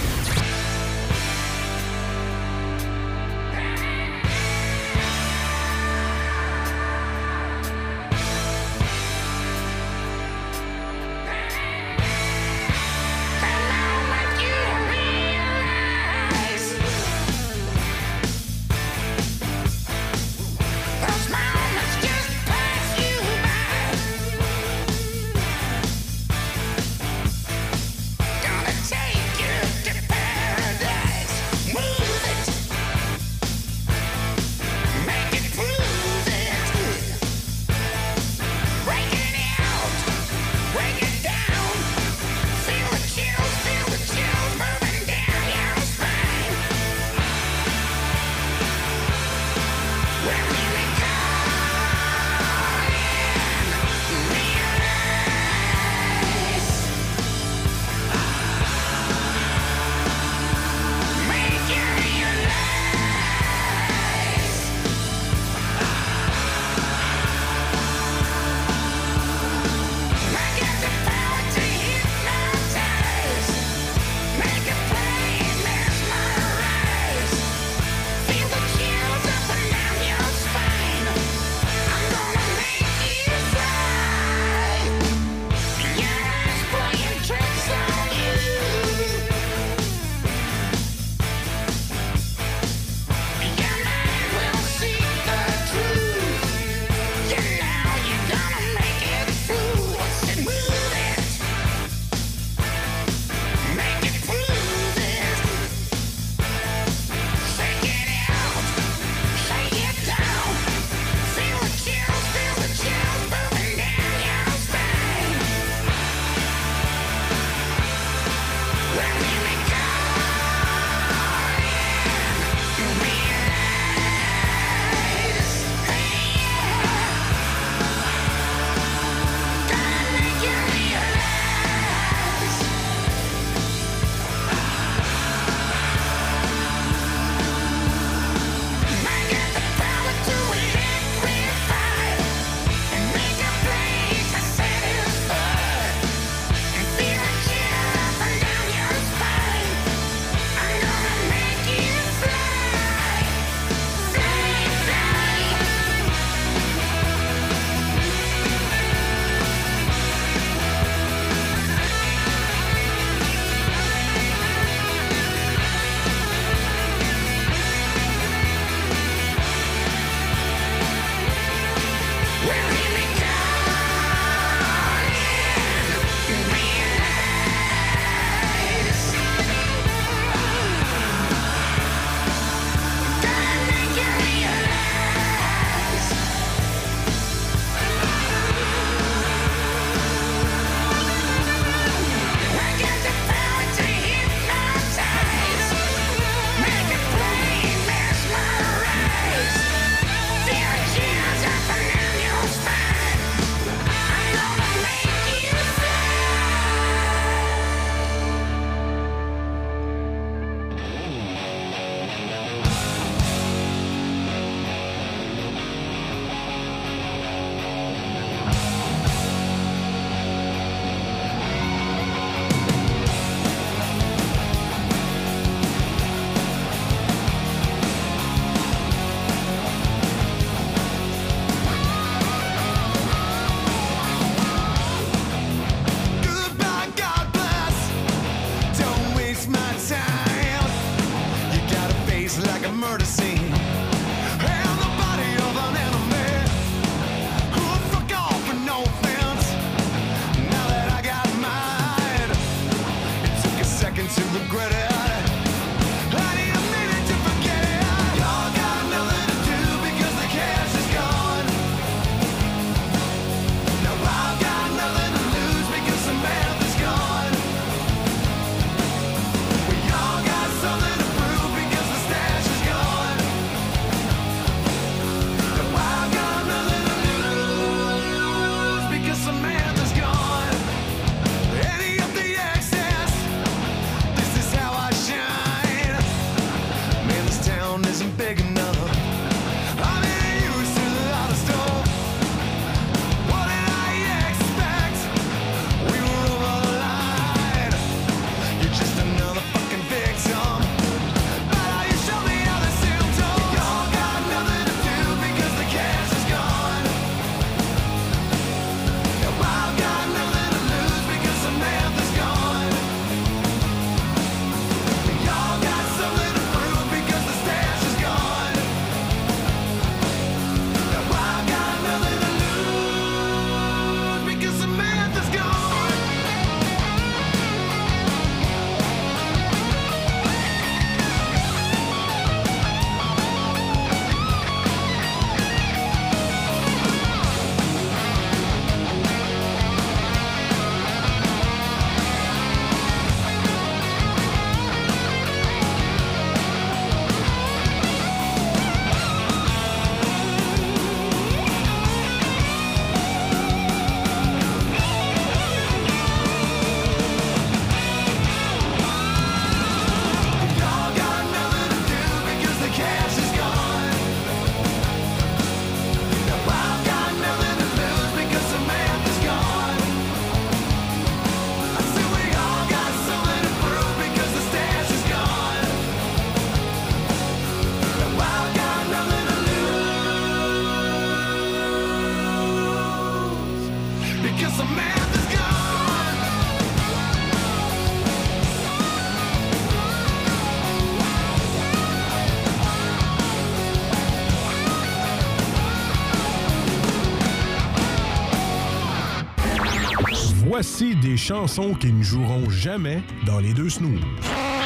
Voici des chansons qui ne joueront jamais dans les deux snooze.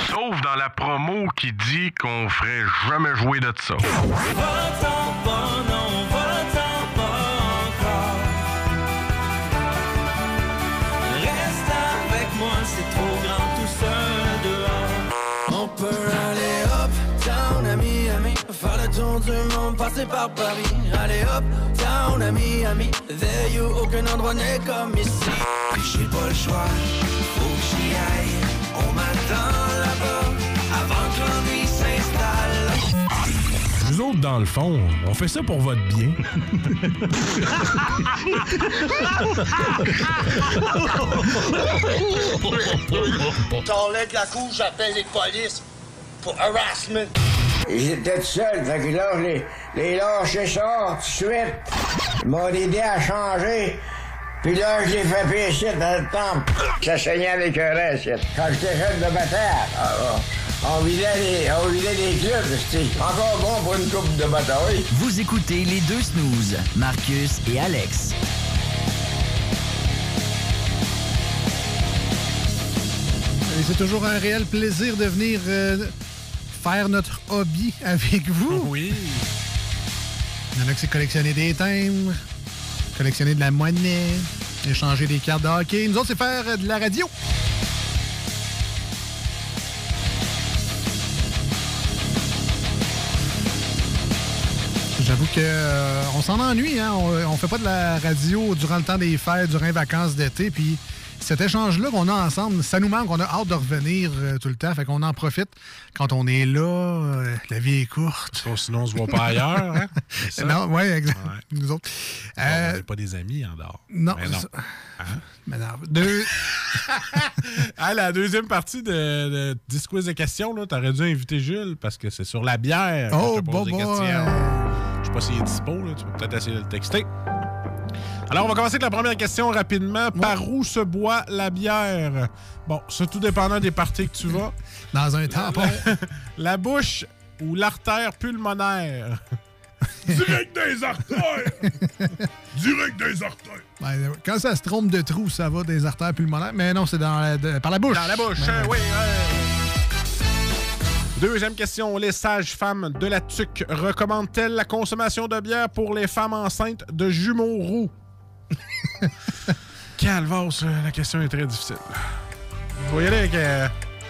Sauf dans la promo qui dit qu'on ferait jamais jouer de ça. Va-t'en pas, non, va-t'en pas encore. Reste avec moi, c'est trop grand tout seul dehors. On peut aller up, down à Miami, faire le tour du monde, passer par Paris. Allez up, down à Miami, there you, aucun endroit n'est comme ici. Pas le choix, faut que j'y aille. On m'attend là-bas, avant que l'ennui s'installe. Nous autres, dans le fond, on fait ça pour votre bien. T'enlèves la couche, j'appelle les polices pour harassment. J'étais tout seul, fait que là, je les, les lâché ça tout de suite. Ils m'ont aidé à changer. Puis là, je l'ai fait pécher dans le temple. Ça saignait avec un reste. Quand j'étais jeune de bataille, ah, on vidait les, on vidait les clubs, c'était encore bon pour une coupe de bataille. Vous écoutez les deux snooze, Marcus et Alex. Et c'est toujours un réel plaisir de venir euh, faire notre hobby avec vous. Oui. Il y en a qui c'est collectionner des timbres, collectionner de la monnaie, échanger des cartes de hockey. Nous autres, c'est faire euh, de la radio. J'avoue que euh, on s'en ennuie, hein? On, on fait pas de la radio durant le temps des fêtes, durant les vacances d'été, puis cet échange-là qu'on a ensemble, ça nous manque, on a hâte de revenir euh, tout le temps, fait qu'on en profite quand on est là, euh, la vie est courte. sinon, on se voit pas ailleurs, hein? Non, ouais, exact. Nous autres. Bon, Euh, on n'est pas des amis en dehors. non, Mais non. ça- Hein? Mais non. Deux... [laughs] [laughs] à la deuxième partie de, de 10 quiz de questions, là, t'aurais dû inviter Jules parce que c'est sur la bière. Oh, questions. boy. Je sais pas s'il est dispo, là. tu peux peut-être essayer de le texter. Alors, on va commencer avec la première question rapidement. Par où se boit la bière? Bon, ça, tout dépendant des parties que tu vas. Dans un tampon. La, [laughs] la bouche ou l'artère pulmonaire? [laughs] Direct des artères! Direct des artères! Ben, quand ça se trompe de trou, ça va des artères pulmonaires. Mais non, c'est dans la- de- par la bouche. Dans la bouche, Ben, oui. Deuxième question. Les sages-femmes de la TUC recommandent-elles la consommation de bière pour les femmes enceintes de jumeaux roux? [laughs] Calvas, euh, la question est très difficile. Vous y aller avec... euh,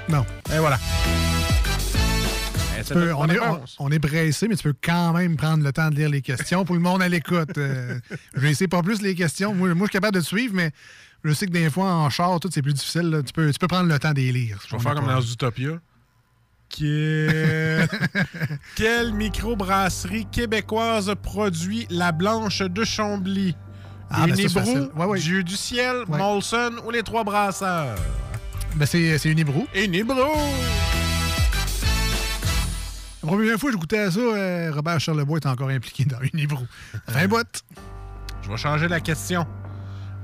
Non. Et voilà. Eh, Tu peux- on, est, on, réponse. on est pressé, mais tu peux quand même prendre le temps de lire les questions pour le monde à l'écoute. Euh, [laughs] je vais essayer pas plus les questions. Moi, moi, je suis capable de te suivre, mais je sais que des fois, en char, tout, c'est plus difficile. là. Tu, peux, tu peux prendre le temps de les lire. Je vais faire comme dans. Quelle... [laughs] Quelle microbrasserie québécoise produit la Blanche de Chambly? Ah, ben Unibrou, facile. Ouais, ouais. Dieu du ciel, Ouais. Molson ou les trois brasseurs? Ben, c'est c'est Unibrou. Unibrou! La première fois que je goûtais à ça, euh, Robert Charlebois est encore impliqué dans Unibrou. Fin botte. Je vais changer la question.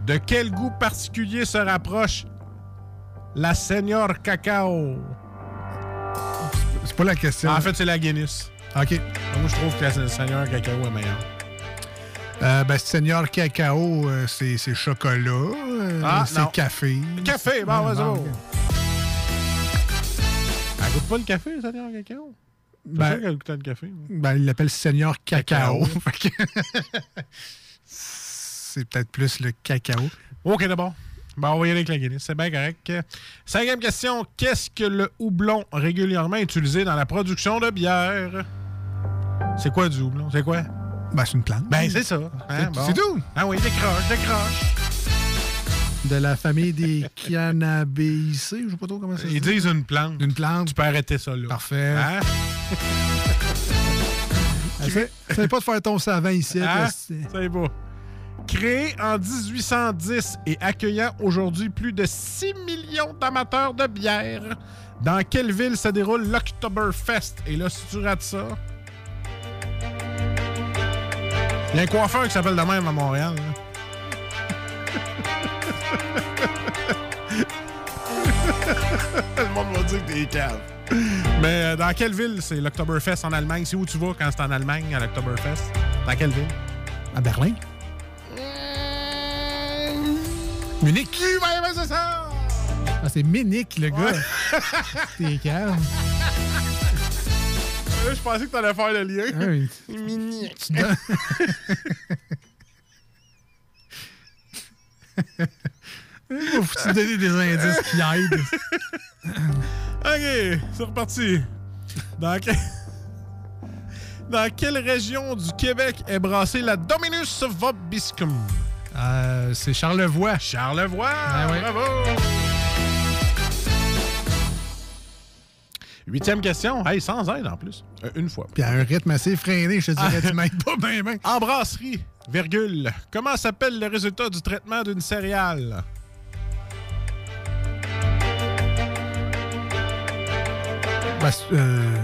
De quel goût particulier se rapproche la Senior Cacao? C'est pas la question. En fait, c'est la Guinness. OK. Moi, je trouve que la Senior Cacao est meilleure. Euh, ben, Seigneur Cacao, euh, c'est c'est chocolat. euh, Ah, c'est café. Café, bon, vas-y. bon. Elle goûte pas le café, Senior Cacao? Ben- sûr qu'elle goûte le café. Ben, il l'appelle Seigneur Cacao. [laughs] C'est peut-être plus le cacao. OK, d'abord. Bon, on va y aller avec la Guinness. C'est bien correct. Cinquième question. Qu'est-ce que le houblon régulièrement utilisé dans la production de bière? C'est quoi du houblon? C'est quoi? Ben, c'est une plante. Ben, c'est ça. Hein, C'est- bon. c'est tout. Ah oui, décroche, décroche. De la famille des [laughs] cannabéicées, je sais pas trop comment ça Ils disent une plante. Une plante. Tu peux arrêter ça, là. Parfait. Hein? [laughs] Essaye pas de faire ton savant ici. Hein? là, c'est- C'est beau. Créé en 1810 et accueillant aujourd'hui plus de 6 millions d'amateurs de bière, dans quelle ville se déroule l'Oktoberfest? Et là, si tu rates ça... Il y a un coiffeur qui s'appelle de même à Montréal. là. [laughs] Le monde va dire que t'es cave. Mais euh, dans quelle ville c'est l'Oktoberfest en Allemagne? C'est où tu vas quand c'est en Allemagne à l'Oktoberfest? Dans quelle ville? À Berlin. Munich. Oui, c'est ça! Ah, c'est Minic, le gars. T'es calme. [laughs] Je pensais que t'allais faire le lien. Ah oui. Mini. Tu donnes- Faut-tu donner des indices qui aident? OK, c'est reparti. Dans, que- Dans quelle région du Québec est brassée la Dominus Vobiscum? Euh, c'est Charlevoix. Charlevoix! Ah ouais. Bravo! Huitième question. Hey, sans aide en plus. Euh, une fois. Puis à un rythme assez freiné, je te dirais, tu [laughs] m'aides pas bien, bien. En brasserie, virgule. Comment s'appelle le résultat du traitement d'une céréale? Ben, c'est, euh...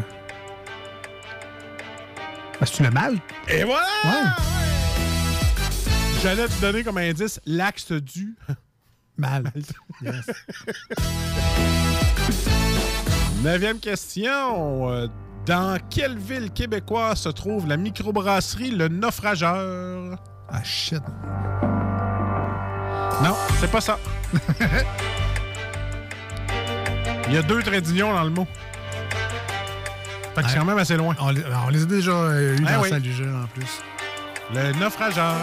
ben, c'est le mal? Et voilà! Ouais. J'allais te donner comme indice l'axe du. Mal. [laughs] Yes. [laughs] Neuvième question. Euh, Dans quelle ville québécoise se trouve la microbrasserie Le Naufrageur? Ah, shit. Non, c'est pas ça. [laughs] Il y a deux traits d'union dans le mot. Fait que c'est quand même assez loin. On, les- on les a déjà euh, eu Ah dans oui. Salut Jeu en plus. Le Naufrageur.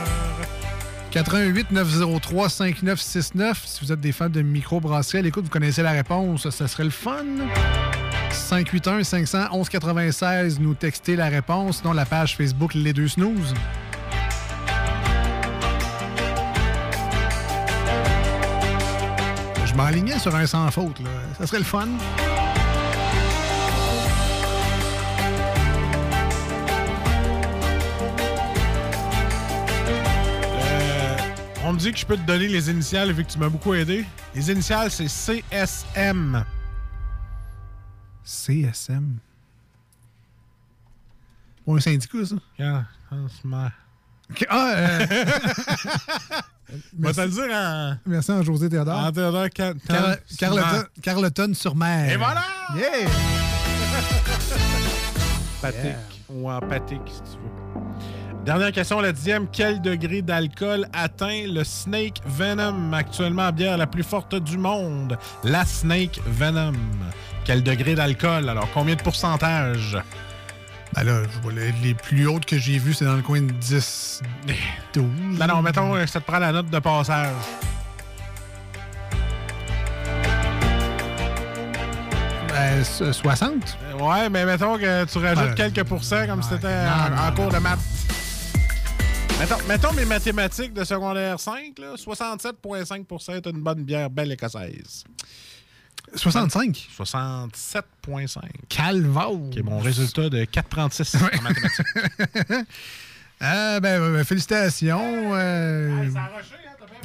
88 903 5969. Si vous êtes des fans de microbrasserie, à l'écoute, vous connaissez la réponse, ça serait le fun. 581 500 1196, nous textez la réponse. Sinon, la page Facebook Les Deux Snooze. Je m'enlignais sur un sans faute, là. Ça serait le fun. On me dit que je peux te donner les initiales vu que tu m'as beaucoup aidé. Les initiales, c'est CSM. CSM. Pour un syndicat, ça. Quand- quand ce ma- Ok, Ah, euh... [laughs] Va te le dire en. Merci à José Théodore. En Théodore Ca- Car- Tan- Carleton, Carleton sur mer. Et voilà! Yeah! Pathique. Ou empathique, si tu veux. Dernière question, la dixième. Quel degré d'alcool atteint le Snake Venom, actuellement la bière la plus forte du monde? La Snake Venom. Quel degré d'alcool? Alors, combien de pourcentage? Ben là, je vois, les, plus hautes que j'ai vues, c'est dans le coin de 10, 12. [laughs] Ben non, mettons, euh, ça te prend la note de passage. Ben, so- 60. Euh, Ouais, mais mettons que tu rajoutes Ouais. quelques pourcents comme si c'était en, cours de maths. Mettons, mettons mes mathématiques de secondaire 5, là, 67,5 est une bonne bière belle écossaise. 65. 67,5. Calvaire. Qui est mon résultat de 4,36 en mathématiques. [laughs] Ah, ben, ben, ben, félicitations. euh,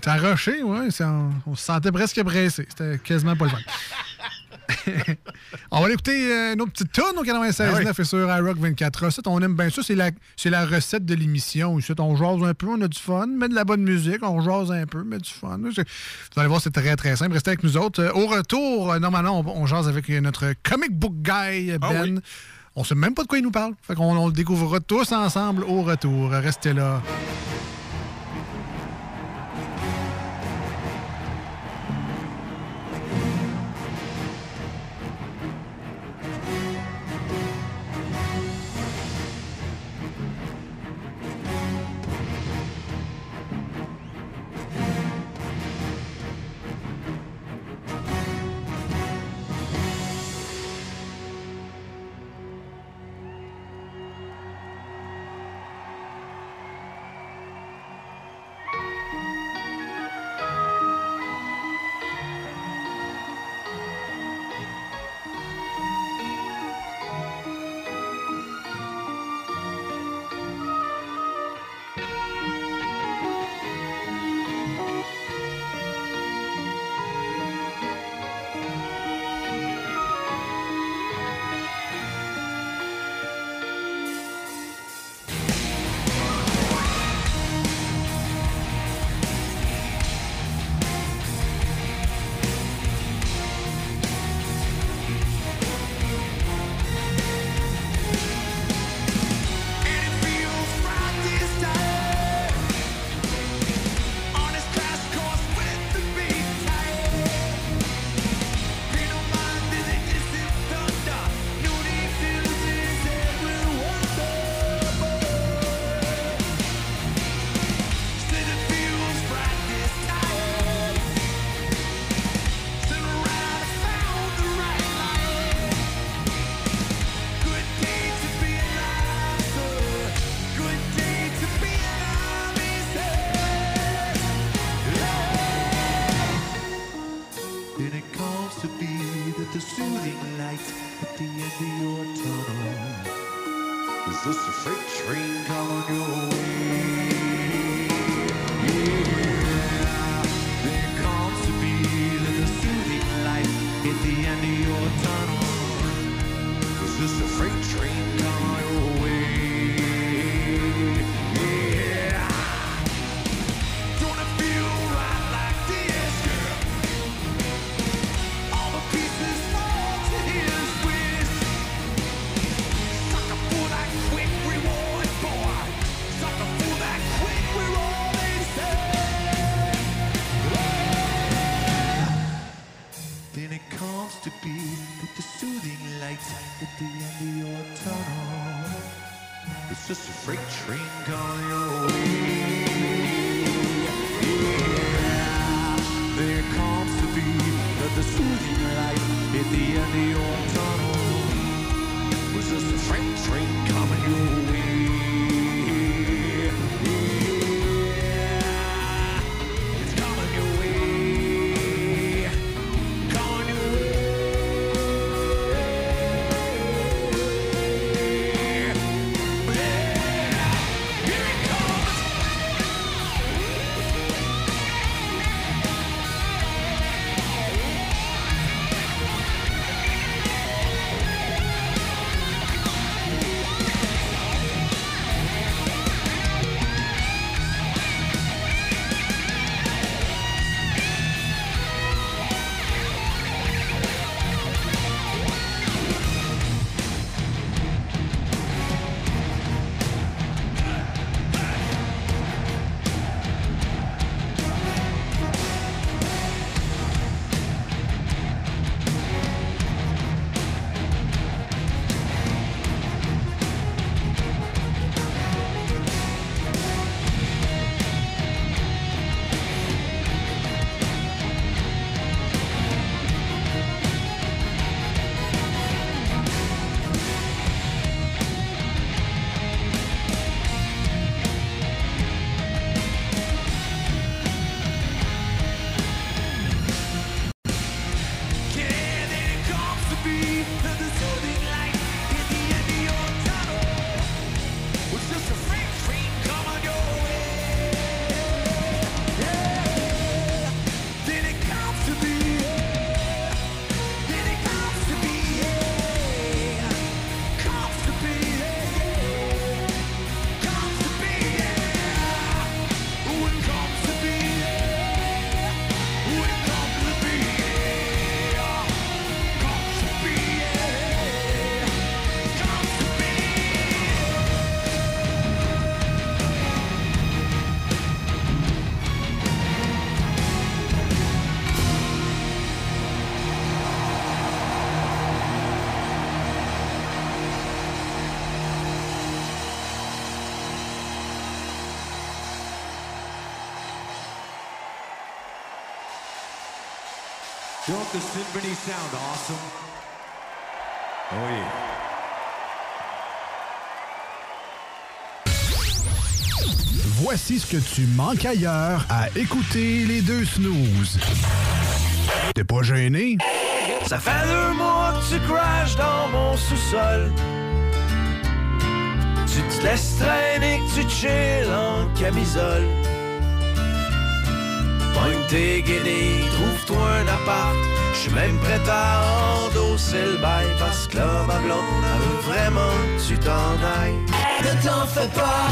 Ça a rushé, ouais. c'est en- on se sentait presque pressé. C'était quasiment pas le fun. [laughs] [laughs] on va aller écouter euh, une autre petite tonne au 96.9 Ah oui. et sur iRock 24 7 On aime bien ça. C'est la, c'est la recette de l'émission. On jase un peu, on a du fun, met de la bonne musique, on jase un peu, met du fun. Vous allez voir, c'est très, très simple. Restez avec nous autres. Euh, Au retour, euh, normalement, on, on jase avec euh, notre comic book guy, Ben. Ah oui. On sait même pas de quoi il nous parle. Fait qu'on on le découvrira tous ensemble au retour. Restez là. Don't the symphony sound awesome? Oh yeah. Voici ce que tu manques ailleurs à écouter les deux snooze. T'es pas gêné? Ça fait deux mois que tu crashes dans mon sous-sol. Tu te laisses traîner, que tu chill en camisole. Pogne tes guinées, trouve-toi un appart. J'suis même prêt à endosser le bail parce que là, ma blonde, elle veut vraiment que tu t'en ailles. Ne t'en fais pas,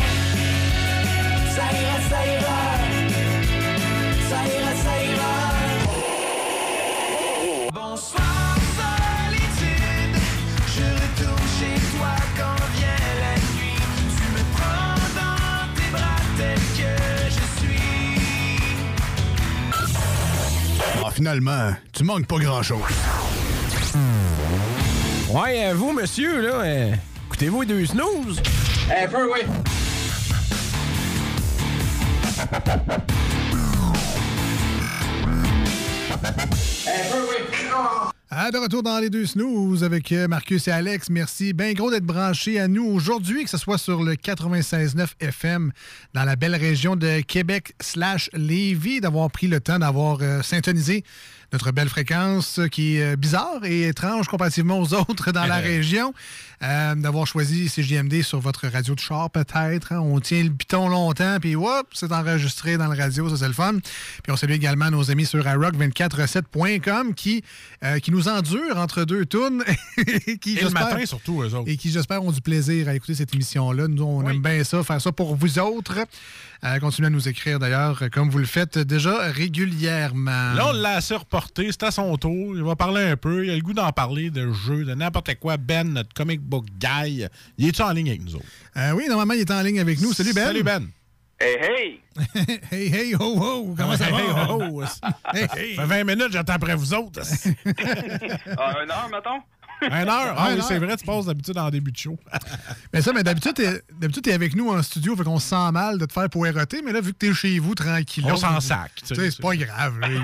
finalement, tu manques pas grand-chose. Ouais, euh, vous, monsieur, là, euh, écoutez-vous les deux snooze? Un peu, oui. Un peu, oui. Ah, de retour dans les deux snooze avec euh, Marcus et Alex. Merci bien gros d'être branchés à nous aujourd'hui, que ce soit sur le 96.9 FM dans la belle région de Québec slash Lévis, d'avoir pris le temps d'avoir euh, notre belle fréquence qui est euh, bizarre et étrange comparativement aux autres dans la [laughs] région. Euh, D'avoir choisi CJMD sur votre radio de char, peut-être. hein. On tient le piton longtemps, puis hop, c'est enregistré dans le radio, ça c'est le fun. Puis on salue également nos amis sur iRock247.com qui, euh, qui nous endurent entre deux tunes. [laughs] et qui, Et le matin, surtout, eux autres. et qui, j'espère, ont du plaisir à écouter cette émission-là. Nous, on aime bien ça, faire ça pour vous autres. Euh, continuez à nous écrire, d'ailleurs, comme vous le faites déjà régulièrement. Là, on l'a assez reporté. C'est à son tour. Il va parler un peu. Il a le goût d'en parler, de jeux, de n'importe quoi. Ben, notre comic book guy, il est-tu en ligne avec nous autres? Euh, oui, normalement, il est en ligne avec nous. Salut, Ben. Salut, Ben. Hey, hey! [laughs] hey, hey, ho, ho! Comment ça Hey, va? hey, ho, ho. [laughs] Hey, hey. Ça fait 20 minutes, j'attends après vous autres. [laughs] Ah, une heure, mettons? Un heure? [laughs] Ah Un oui, heure. c'est vrai, tu passes d'habitude en début de show. [laughs] Mais ça, mais d'habitude, t'es, d'habitude, t'es avec nous en studio, fait qu'on se sent mal de te faire poireauter, mais là, vu que t'es chez vous, tranquille. On s'en sac, c'est pas grave. là. Il,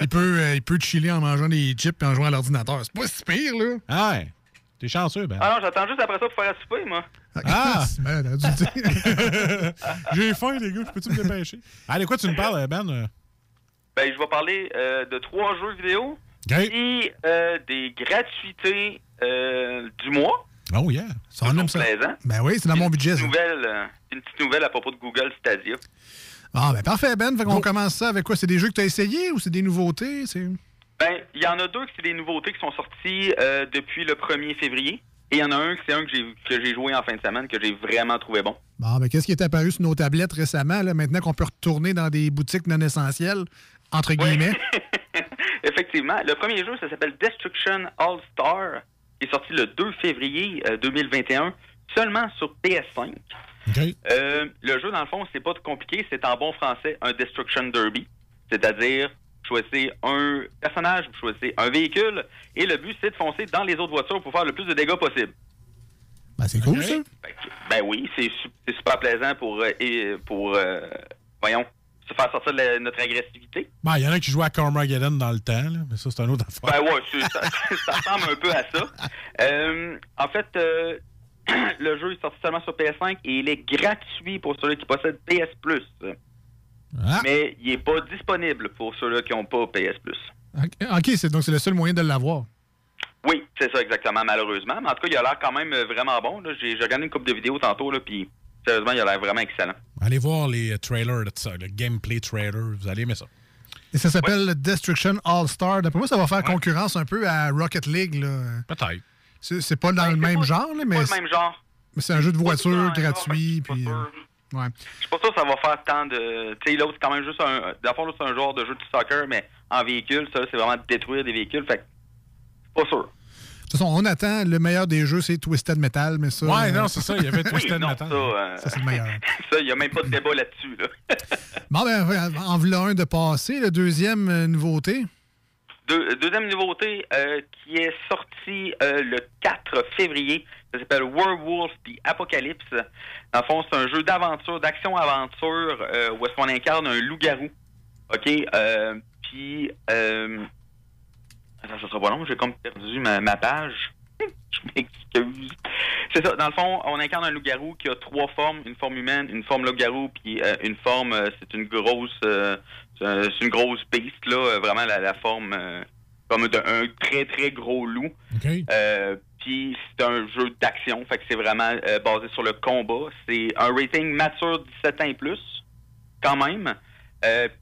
il peut, euh, il peut chiller en mangeant des chips et en jouant à l'ordinateur. C'est pas si pire, là. Ah ouais. T'es chanceux, Ben. Ah non, j'attends juste après ça pour faire à souper, moi. Ah! [laughs] Ben, dire. J'ai faim, les gars. Peux-tu me dépêcher? Allez, quoi tu nous parles, Ben? Ben, je vais parler euh, de trois jeux vidéo OK. et euh, des gratuités euh, du mois. Oh, yeah. Ça, on aime ça. Plaisant. Ben oui, c'est dans mon budget, ça. Une nouvelle, euh, une petite nouvelle à propos de Google Stadia. Ah, ben parfait, Ben. Fait qu'on commence ça avec quoi? C'est des jeux que t'as essayés ou c'est des nouveautés? C'est... Ben, il y en a deux que c'est des nouveautés qui sont sorties euh, depuis le 1er février. Et il y en a un que c'est un que j'ai que j'ai joué en fin de semaine que j'ai vraiment trouvé bon. Bon, ben qu'est-ce qui est apparu sur nos tablettes récemment, là, maintenant qu'on peut retourner dans des boutiques non essentielles, entre guillemets? [laughs] Effectivement, le premier jeu, ça s'appelle Destruction All Star, qui est sorti le 2 février euh, 2021, seulement sur PS5. Euh, le jeu, dans le fond, c'est pas compliqué, c'est en bon français un Destruction Derby, c'est-à-dire vous choisissez un personnage, vous choisissez un véhicule, et le but, c'est de foncer dans les autres voitures pour faire le plus de dégâts possible. Ben, c'est cool, ça. Ben oui, c'est su- c'est super plaisant pour, euh, pour euh, voyons, se faire sortir la- notre agressivité. Ben, il y en a qui jouaient à Carmageddon dans le temps, là, mais ça, c'est un autre affaire. Ben ouais, ça, [laughs] ça ressemble un peu à ça. Euh, en fait, euh, [clears throat] le jeu est sorti seulement sur PS5 et il est gratuit pour ceux qui possèdent PS Plus. Ah. Mais il n'est pas disponible pour ceux-là qui n'ont pas PS Plus. OK, c'est, donc c'est le seul moyen de l'avoir. Oui, c'est ça exactement, malheureusement. Mais en tout cas, il a l'air quand même euh, vraiment bon. J'ai regardé une couple de vidéos tantôt, là, puis sérieusement, il a l'air vraiment excellent. Allez voir les euh, trailers de ça, le gameplay trailer. Vous allez aimer ça. Et ça s'appelle le Destruction All-Star. D'après moi, ça va faire concurrence un peu à Rocket League. Là. Peut-être. C'est, c'est pas dans le même genre, là, mais, Ben, Pas le même genre. mais c'est un jeu de voiture gratuit. Puis, euh, ouais. Je suis pas sûr que ça va faire tant de. Tu sais, l'autre, c'est quand même juste un. D'abord, c'est un genre de jeu de soccer, mais en véhicule. Ça, c'est vraiment détruire des véhicules. Fait que, pas sûr. De toute façon, on attend le meilleur des jeux, c'est Twisted Metal, mais ça. Ouais, euh, non, c'est ça, il y avait Oui, [laughs] Twisted non, Metal. ça, euh, Ça, c'est le meilleur. [laughs] ça, il n'y a même pas de débat là-dessus. Là. [laughs] Bon, ben, en voilà un de passé. Le deuxième euh, nouveauté? Deux- deuxième nouveauté euh, qui est sortie euh, le 4 février. Ça s'appelle Werewolf the Apocalypse. Dans le fond, c'est un jeu d'aventure, d'action-aventure euh, où est-ce qu'on incarne un loup-garou. OK? Euh, Puis... Attends, ça sera pas long, j'ai comme perdu ma, ma page. [laughs] Je m'excuse. C'est ça. Dans le fond, on incarne un loup-garou qui a trois formes. Une forme humaine, une forme loup-garou, puis euh, une forme, euh, c'est une grosse... euh, c'est une grosse piste, là. vraiment la, la forme comme d'un un très, très gros loup. Puis c'est un jeu d'action, fait que c'est vraiment basé sur le combat. C'est un rating mature 17 ans et plus, quand même.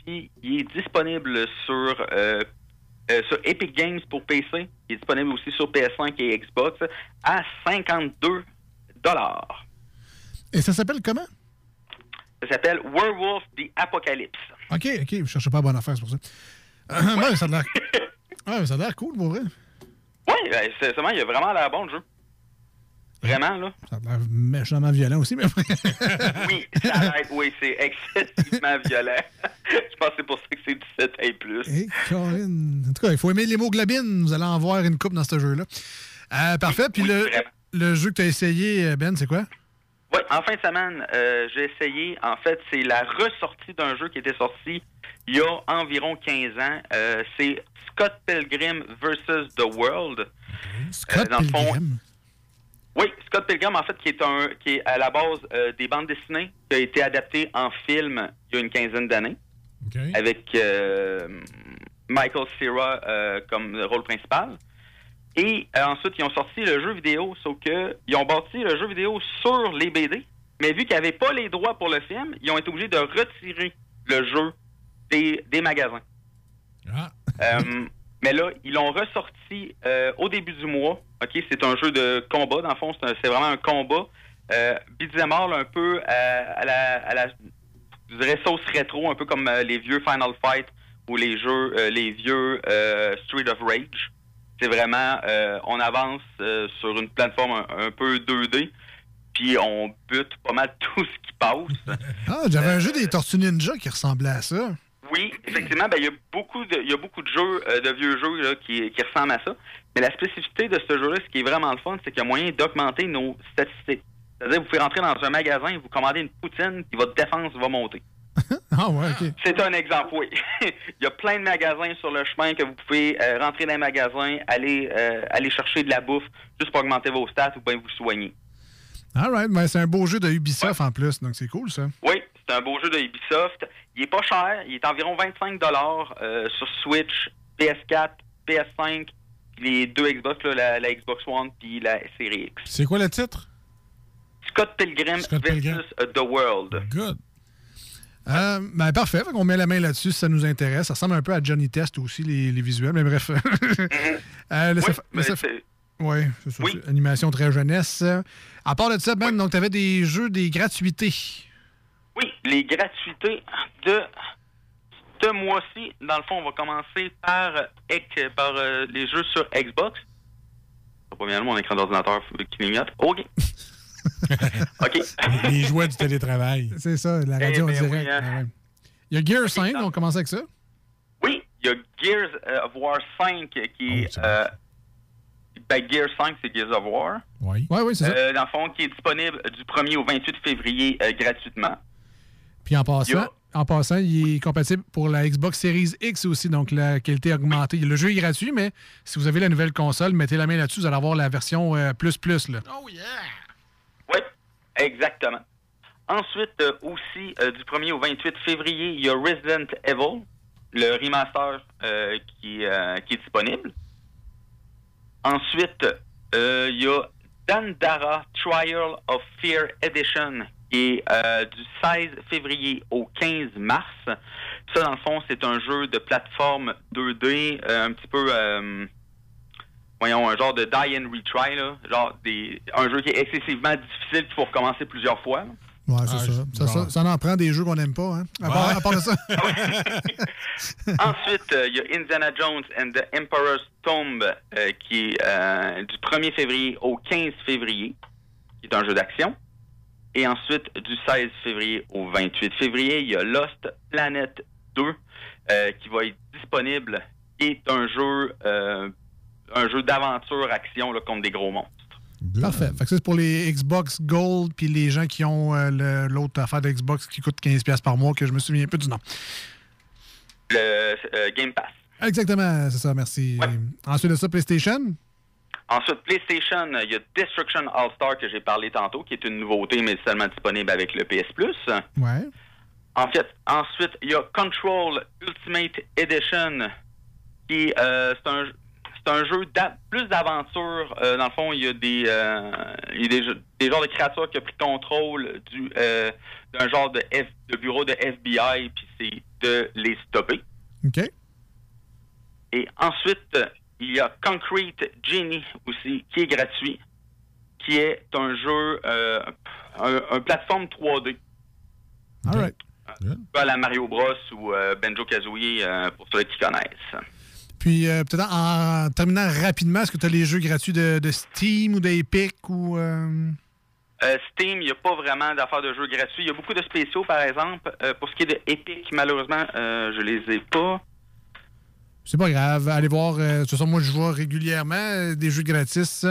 Puis il est disponible sur, euh, sur Epic Games pour PC. Il est disponible aussi sur PS5 et Xbox à 52 dollars. Et ça s'appelle comment? Ça s'appelle Werewolf the Apocalypse. OK, OK, je cherchais pas la bonne affaire, c'est pour ça. Euh, [laughs] ouais, ça a l'air... [laughs] Ouais, ça a l'air cool, pour vrai. Oui, ben, c'est seulement, il a vraiment l'air bon le jeu. Vraiment, là? Ça a l'air méchamment violent aussi, mais... [laughs] Oui, ça a l'air- oui, c'est excessivement violent. [laughs] Je pense que c'est pour ça que c'est 17 et plus. Et Colin. En tout cas, il faut aimer l'hémoglobine. Vous allez en voir une coupe dans ce jeu-là. Euh, parfait. Puis le, le jeu que tu as essayé, Ben, c'est quoi? Oui, en fin de semaine, euh, j'ai essayé. En fait, c'est la ressortie d'un jeu qui était sorti il y a environ 15 ans. Euh, c'est Scott Pilgrim versus The World. Scott Euh, fond, Pilgrim. Oui, Scott Pilgrim, en fait, qui est un qui est à la base euh, des bandes dessinées, qui a été adapté en film il y a une quinzaine d'années. Avec euh, Michael Cera euh, comme rôle principal. Et ensuite, ils ont sorti le jeu vidéo, sauf que ils ont bâti le jeu vidéo sur les BD, mais vu qu'ils n'avaient pas les droits pour le film, ils ont été obligés de retirer le jeu des, des magasins. Euh, [laughs] mais là, ils l'ont ressorti au début du mois. Ok, c'est un jeu de combat. Dans le fond, c'est vraiment un combat. Euh, un peu à, à la, à la- je dirais sauce rétro, un peu comme euh, les vieux Final Fight ou les jeux, euh, les vieux euh, Street of Rage. C'est vraiment, euh, on avance euh, sur une plateforme un, un peu 2D, puis on bute pas mal [laughs] tout ce qui passe. Ah, j'avais un jeu des Tortues Ninja qui ressemblait à ça. Oui, effectivement, ben, il y a beaucoup de, il y a beaucoup de jeux, euh, de vieux jeux là, qui, qui ressemblent à ça. Mais la spécificité de ce jeu-là, ce qui est vraiment le fun, c'est qu'il y a moyen d'augmenter nos statistiques. C'est-à-dire, vous pouvez rentrer dans un magasin, vous commandez une poutine, puis votre défense va monter. [laughs] Ah ouais. C'est un exemple, oui. [laughs] il y a plein de magasins sur le chemin que vous pouvez euh, rentrer dans les magasins, aller, euh, aller chercher de la bouffe, juste pour augmenter vos stats ou bien vous soigner. All right, ben, c'est un beau jeu de Ubisoft en plus, donc c'est cool ça. Oui, c'est un beau jeu de Ubisoft. Il est pas cher. Il est environ 25 dollars sur Switch, PS4, PS5, puis les deux Xbox, là, la, la Xbox One puis la Series X. C'est quoi le titre? Scott Pilgrim Scott versus Pilgrim. uh, The World. Good. Euh, ben parfait, on met la main là-dessus si ça nous intéresse. Ça ressemble un peu à Johnny Test aussi, les, les visuels, mais bref. [laughs] Euh, Oui, mais Ouais, ça. Animation très jeunesse. À part de ça, Ben, donc tu avais des jeux, des gratuités. Oui, les gratuités de ce mois-ci. Dans le fond, on va commencer par, euh, les jeux sur Xbox. Ça va pas bien mon écran d'ordinateur qui clignote. OK. [laughs] OK. Les jouets du télétravail. C'est ça, la radio Eh en ben direct. oui, hein. Il y a Gear 5, on commence avec ça? Oui, il y a Gears euh, of War 5 qui est. euh, ben, Gears 5, c'est Gears of War. Oui. Oui, oui, c'est ça. Euh, dans le fond, qui est disponible du 1er au 28 février euh, gratuitement. Puis en passant. En passant, il est compatible pour la Xbox Series X aussi, donc la qualité augmentée. Le jeu est gratuit, mais si vous avez la nouvelle console, mettez la main là-dessus, vous allez avoir la version euh, plus plus. Là. Oui, exactement. Ensuite, euh, aussi, euh, du 1er au 28 février, il y a Resident Evil, le remaster euh, qui, euh, qui est disponible. Ensuite, euh, il y a Dandara Trial of Fear Edition, qui est euh, du 16 février au 15 mars. Ça, dans le fond, c'est un jeu de plateforme 2D, euh, un petit peu... euh, voyons, un genre de die and retry, là. Genre des, un jeu qui est excessivement difficile qu'il faut recommencer plusieurs fois. là. Ouais, c'est ça. Ça, ça. ça en prend des jeux qu'on n'aime pas. Hein? À, part, Ouais. à part de ça. [laughs] Ensuite, euh, il y a Indiana Jones and the Emperor's Tomb, euh, qui est euh, du 1er février au 15 février, qui est un jeu d'action. Et ensuite, du 16 février au 28 février, il y a Lost Planet 2, euh, qui va être disponible, qui est un jeu, euh, un jeu d'aventure-action là, contre des gros monstres. Parfait. Fait que ça, c'est pour les Xbox Gold puis les gens qui ont euh, l'autre affaire de Xbox qui coûte 15$ par mois, que je me souviens peu du nom. Le Game Pass. Exactement, c'est ça, merci. Ensuite de ça, PlayStation? Ensuite, PlayStation, il y a Destruction All-Star que j'ai parlé tantôt, qui est une nouveauté, mais seulement disponible avec le PS Plus. Ouais. En fait, ensuite, il y a Control Ultimate Edition, qui euh, c'est un, c'est un jeu plus d'aventure. Euh, dans le fond, il y a des, euh, il y a des, jeux- des genres de créatures qui ont pris contrôle du euh, d'un genre de, F, de bureau de FBI, puis c'est de les stopper. OK. Et ensuite, il y a Concrete Genie aussi, qui est gratuit, qui est un jeu, euh, un, un plateforme 3D. All right. Peu à la Mario Bros ou euh, Benjo Kazooie euh, pour ceux qui connaissent. Puis euh, peut-être en, en terminant rapidement, est-ce que tu as les jeux gratuits de, de Steam ou d'Epic ou. euh, Euh, Steam, il n'y a pas vraiment d'affaires de jeux gratuits. Il y a beaucoup de spéciaux, par exemple. Euh, pour ce qui est de Epic, malheureusement, euh, je les ai pas. C'est pas grave. Allez voir. euh, de toute façon, moi, je vois régulièrement euh, des jeux gratis.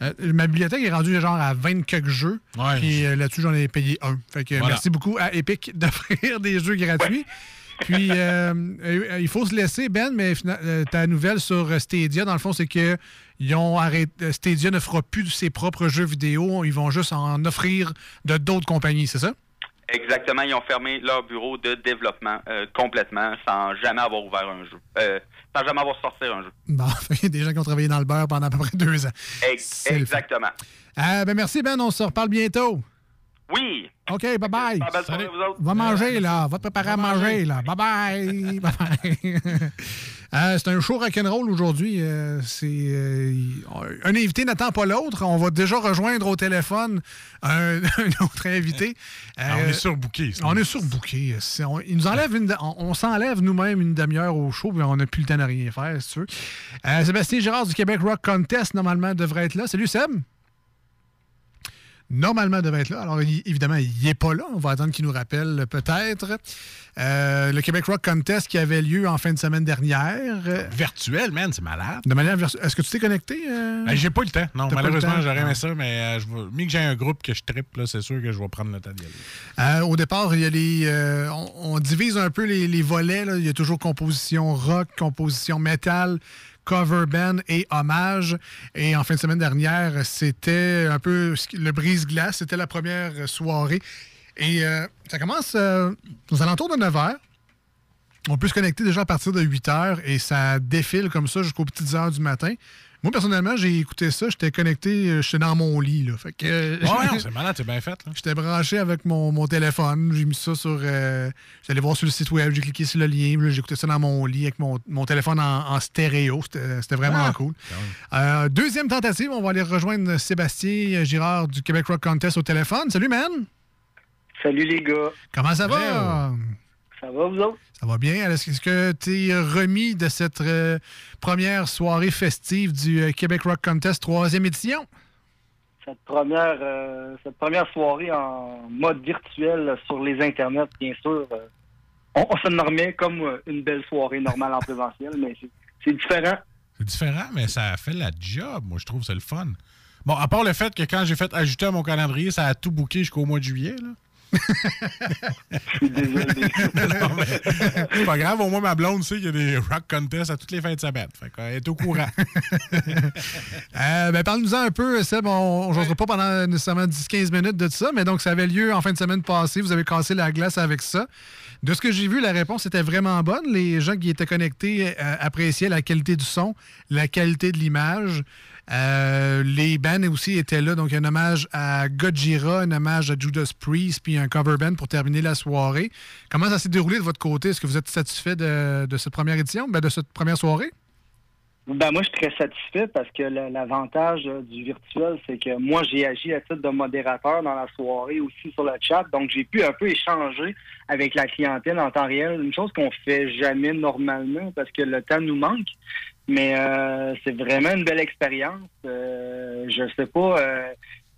Euh, ma bibliothèque est rendue genre à 20 quelques jeux. Puis euh, là-dessus, j'en ai payé un. Fait que Voilà. merci beaucoup à Epic [laughs] d'offrir des jeux gratuits. Puis euh, il faut se laisser, Ben, mais ta nouvelle sur Stadia, dans le fond, c'est que ils ont arrêté. Stadia ne fera plus de ses propres jeux vidéo. Ils vont juste en offrir de d'autres compagnies, c'est ça? Exactement, ils ont fermé leur bureau de développement euh, complètement sans jamais avoir ouvert un jeu. Euh, sans jamais avoir sorti un jeu. Bon, [laughs] il y a des gens qui ont travaillé dans le beurre pendant à peu près deux ans. Ex- exactement. Euh, ben merci, Ben. On se reparle bientôt. Oui. OK, bye-bye. Belle soirée, vous autres. Va manger, là. Va te préparer à manger, là. Bye-bye. [laughs] Bye-bye. Euh, c'est un show rock'n'roll aujourd'hui. Euh, c'est euh, un invité n'attend pas l'autre. On va déjà rejoindre au téléphone un, [laughs] un autre invité. Ah, on est surbooké. On est surbooké. Il nous enlève une, on, on s'enlève nous-mêmes une demi-heure au show, puis on n'a plus le temps de rien faire, si tu veux. Euh, Sébastien Girard du Québec Rock Contest, normalement, devrait être là. Salut, Seb. Normalement, devrait être là. Alors, il- évidemment, il n'est pas là. On va attendre qu'il nous rappelle, peut-être. Euh, le Québec Rock Contest qui avait lieu en fin de semaine dernière. Virtuel, man, c'est malade. De manière virtuelle. Est-ce que tu t'es connecté? euh? Ben, j'ai pas eu le temps. Non, malheureusement, j'aurais Ah. aimé ça, mais euh, je vais- mis que j'ai un groupe que je trippe, là, c'est sûr que je vais prendre le temps d'y aller. Euh, au départ, il y a les, on, on divise un peu les, les volets. là. Il y a toujours composition rock, composition métal, cover band et hommage. Et en fin de semaine dernière, c'était un peu le brise-glace. C'était la première soirée. Et euh, ça commence euh, aux alentours de 9 h. On peut se connecter déjà à partir de 8 h et ça défile comme ça jusqu'aux petites heures du matin. Moi, personnellement, j'ai écouté ça. J'étais connecté, euh, j'étais dans mon lit. Là. Fait que, euh, Ouais, non, [laughs] c'est malade, c'est bien fait. J'étais branché avec mon, mon téléphone. J'ai mis ça sur. euh, J'allais voir sur le site web, j'ai cliqué sur le lien. J'ai écouté ça dans mon lit avec mon, mon téléphone en, en stéréo. C'était vraiment Ah. cool. Euh, deuxième tentative, on va aller rejoindre Sébastien Girard du Québec Rock Contest au téléphone. Salut, man! Salut les gars. Comment ça va? Ça va, vous autres? Ça va bien? Est-ce que tu es remis de cette euh, première soirée festive du euh, Québec Rock Contest troisième édition? Cette première, euh, cette première soirée en mode virtuel sur les internets, bien sûr, on, on se normait comme une belle soirée normale en présentiel, mais c'est- différent. C'est différent, mais ça fait la job. Moi, je trouve que c'est le fun. Bon, à part le fait que quand j'ai fait ajouter à mon calendrier, ça a tout booké jusqu'au mois de juillet. Là. Non, mais c'est pas grave, au moins ma blonde sait qu'il y a des rock contests à toutes les fins de semaine. Fait qu'elle est au courant. [laughs] Euh, ben, Parle-nous-en un peu, Seb. On ne jouera pas pendant nécessairement 10-15 minutes de ça, mais donc ça avait lieu en fin de semaine passée. Vous avez cassé la glace avec ça. De ce que j'ai vu, la réponse était vraiment bonne. Les gens qui étaient connectés euh, appréciaient la qualité du son, la qualité de l'image. Euh, les bands aussi étaient là. Donc, un hommage à Gojira, un hommage à Judas Priest, puis un cover band pour terminer la soirée. Comment ça s'est déroulé de votre côté? Est-ce que vous êtes satisfait de, cette première édition, ben, de cette première soirée? Ben, moi, je suis très satisfait parce que l'avantage euh, du virtuel, c'est que moi, j'ai agi à titre de modérateur dans la soirée, aussi sur le chat. Donc, j'ai pu un peu échanger avec la clientèle en temps réel. Une chose qu'on fait jamais normalement parce que le temps nous manque. Mais euh, c'est vraiment une belle expérience. Euh, je sais pas, euh,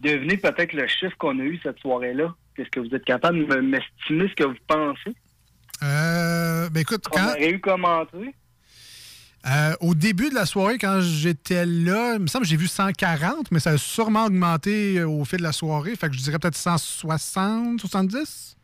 devenez peut-être le chiffre qu'on a eu cette soirée-là. Est-ce que vous êtes capable de me- m'estimer ce que vous pensez? Euh, ben écoute, On quand, aurait eu commenté? Euh, au début de la soirée, quand j'étais là, il me semble que j'ai vu 140, mais ça a sûrement augmenté au fil de la soirée. Fait que je dirais peut-être 160, 70.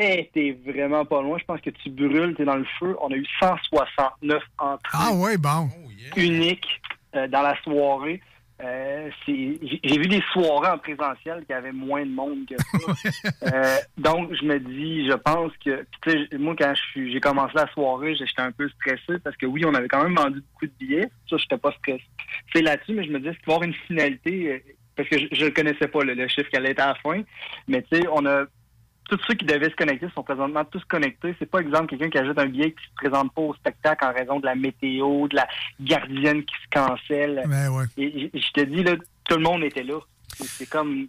Eh, t'es vraiment pas loin. Je pense que tu brûles, t'es dans le feu. On a eu 169 entrées Ah ouais, bon. uniques euh, dans la soirée. Euh, J'ai vu des soirées en présentiel qui avaient moins de monde que ça. [laughs] Euh, donc, je me dis, je pense que... puis tu sais, moi, quand j'ai commencé la soirée, j'étais un peu stressé parce que oui, on avait quand même vendu beaucoup de billets. Ça, j'étais pas stressé. C'est là-dessus, mais je me dis, est-ce qu'il va y avoir une finalité? Parce que je ne connaissais pas le, le chiffre qui allait être à la fin. Mais tu sais, on a tous ceux qui devaient se connecter sont présentement tous connectés. C'est pas exemple quelqu'un qui ajoute un billet qui se présente pas au spectacle en raison de la météo, de la gardienne qui se cancelle. Ben ouais. Et je te dis là, tout le monde était là. C'est- comme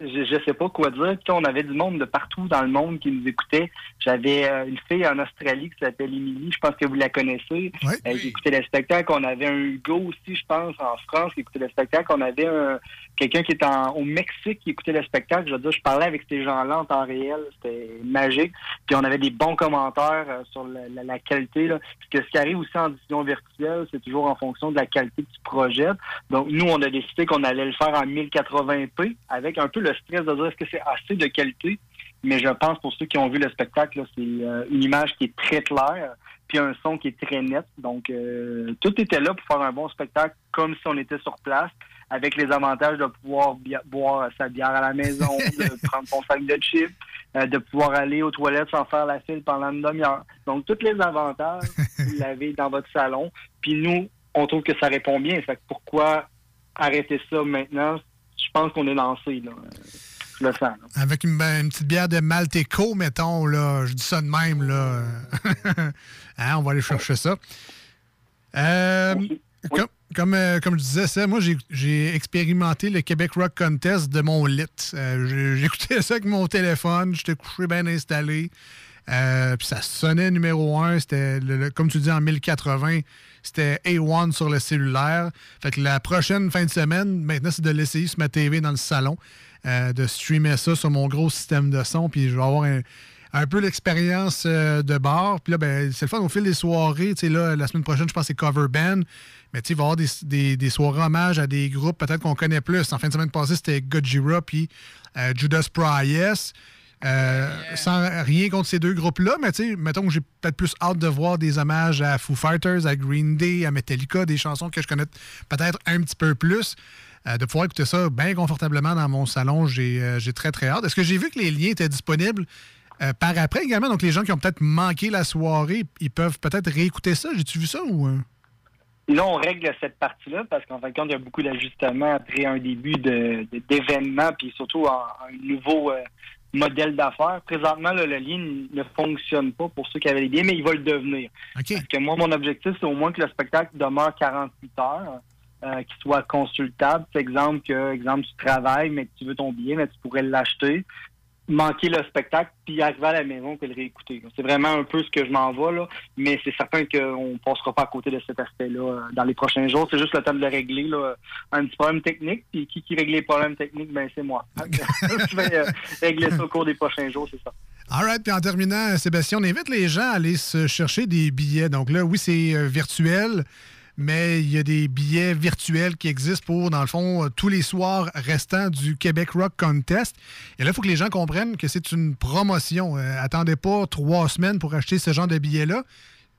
je, je sais pas quoi dire. Puis, on avait du monde de partout dans le monde qui nous écoutait. J'avais euh, une fille en Australie qui s'appelle Émilie, je pense que vous la connaissez. Elle qui écoutait le spectacle. On avait un Hugo aussi, je pense, en France qui écoutait le spectacle. On avait un- quelqu'un qui est au Mexique qui écoutait le spectacle. Je veux dire, je parlais avec ces gens-là en temps réel. C'était magique. Puis on avait des bons commentaires euh, sur la, qualité. Là. Que ce qui arrive aussi en diffusion virtuelle, c'est toujours en fonction de la qualité que tu projettes. Donc, nous, on a décidé qu'on allait le faire en 1080p avec un peu le stress de dire est-ce que c'est assez de qualité? Mais je pense pour ceux qui ont vu le spectacle, c'est euh, une image qui est très claire. puis un son qui est très net. Donc, euh, tout était là pour faire un bon spectacle, comme si on était sur place, avec les avantages de pouvoir boire sa bière à la maison, [laughs] de prendre son sac de chips, euh, de pouvoir aller aux toilettes sans faire la file pendant une demi-heure. Donc, tous les avantages, [laughs] vous l'avez dans votre salon. Puis nous, on trouve que ça répond bien. Fait que pourquoi arrêter ça maintenant? Je pense qu'on est lancé, là. Je le sens. là. Avec une, ben, une petite bière de Malteco, mettons, là. Je dis ça de même, là. [laughs] Hein, on va aller chercher ça. Euh, comme, euh, comme je disais, ça, moi, j'ai- expérimenté le Québec Rock Contest de mon lit. Euh, [laughs] J'écoutais ça avec mon téléphone. J'étais couché bien installé. Euh, puis ça sonnait numéro un. C'était, comme tu dis, en 1080. C'était A1 sur le cellulaire. Fait que la prochaine fin de semaine, maintenant, c'est de l'essayer sur ma TV dans le salon. de streamer ça sur mon gros système de son. Puis je vais avoir un, un peu l'expérience euh, de bar. Puis là, ben, c'est le fun au fil des soirées. Tu sais, là, la semaine prochaine, je pense que c'est Cover Band. Mais il va y avoir des, des- des soirées hommage à des groupes peut-être qu'on connaît plus. En fin de semaine passée, c'était Gojira puis euh, Judas Priest. Euh, Sans rien contre ces deux groupes-là, mais tu sais, mettons que j'ai peut-être plus hâte de voir des hommages à Foo Fighters, à Green Day, à Metallica, des chansons que je connais peut-être un petit peu plus. Euh, de pouvoir écouter ça bien confortablement dans mon salon, j'ai j'ai très très hâte. Est-ce que j'ai vu que les liens étaient disponibles? Euh, par après également? Donc les gens qui ont peut-être manqué la soirée, ils peuvent peut-être réécouter ça. J'ai-tu vu ça ou. euh? Là, on règle cette partie-là parce qu'en fin de compte, il y a beaucoup d'ajustements après un début d'événement, puis surtout un nouveau euh, modèle d'affaires. Présentement, là, le lien ne fonctionne pas pour ceux qui avaient les billets, mais il va le devenir. Parce que moi, mon objectif, c'est au moins que le spectacle demeure 48 heures, euh, qu'il soit consultable. C'est exemple que, exemple, tu travailles, mais que tu veux ton billet, mais tu pourrais l'acheter manquer le spectacle puis arriver à la maison que le réécouter. C'est vraiment un peu ce que je m'en vais, là, mais c'est certain qu'on ne passera pas à côté de cet aspect-là euh, dans les prochains jours. C'est juste le temps de le régler. Là. Un petit problème technique, puis qui, qui règle les problèmes techniques, ben c'est moi. [laughs] je vais euh, régler ça au cours des prochains jours, c'est ça. All right. Puis en terminant, Sébastien, on invite les gens à aller se chercher des billets. Donc là, oui, c'est euh, virtuel, mais il y a des billets virtuels qui existent pour, dans le fond, euh, tous les soirs restants du Québec Rock Contest. Et là, il faut que les gens comprennent que c'est une promotion. Euh, attendez pas trois semaines pour acheter ce genre de billets-là.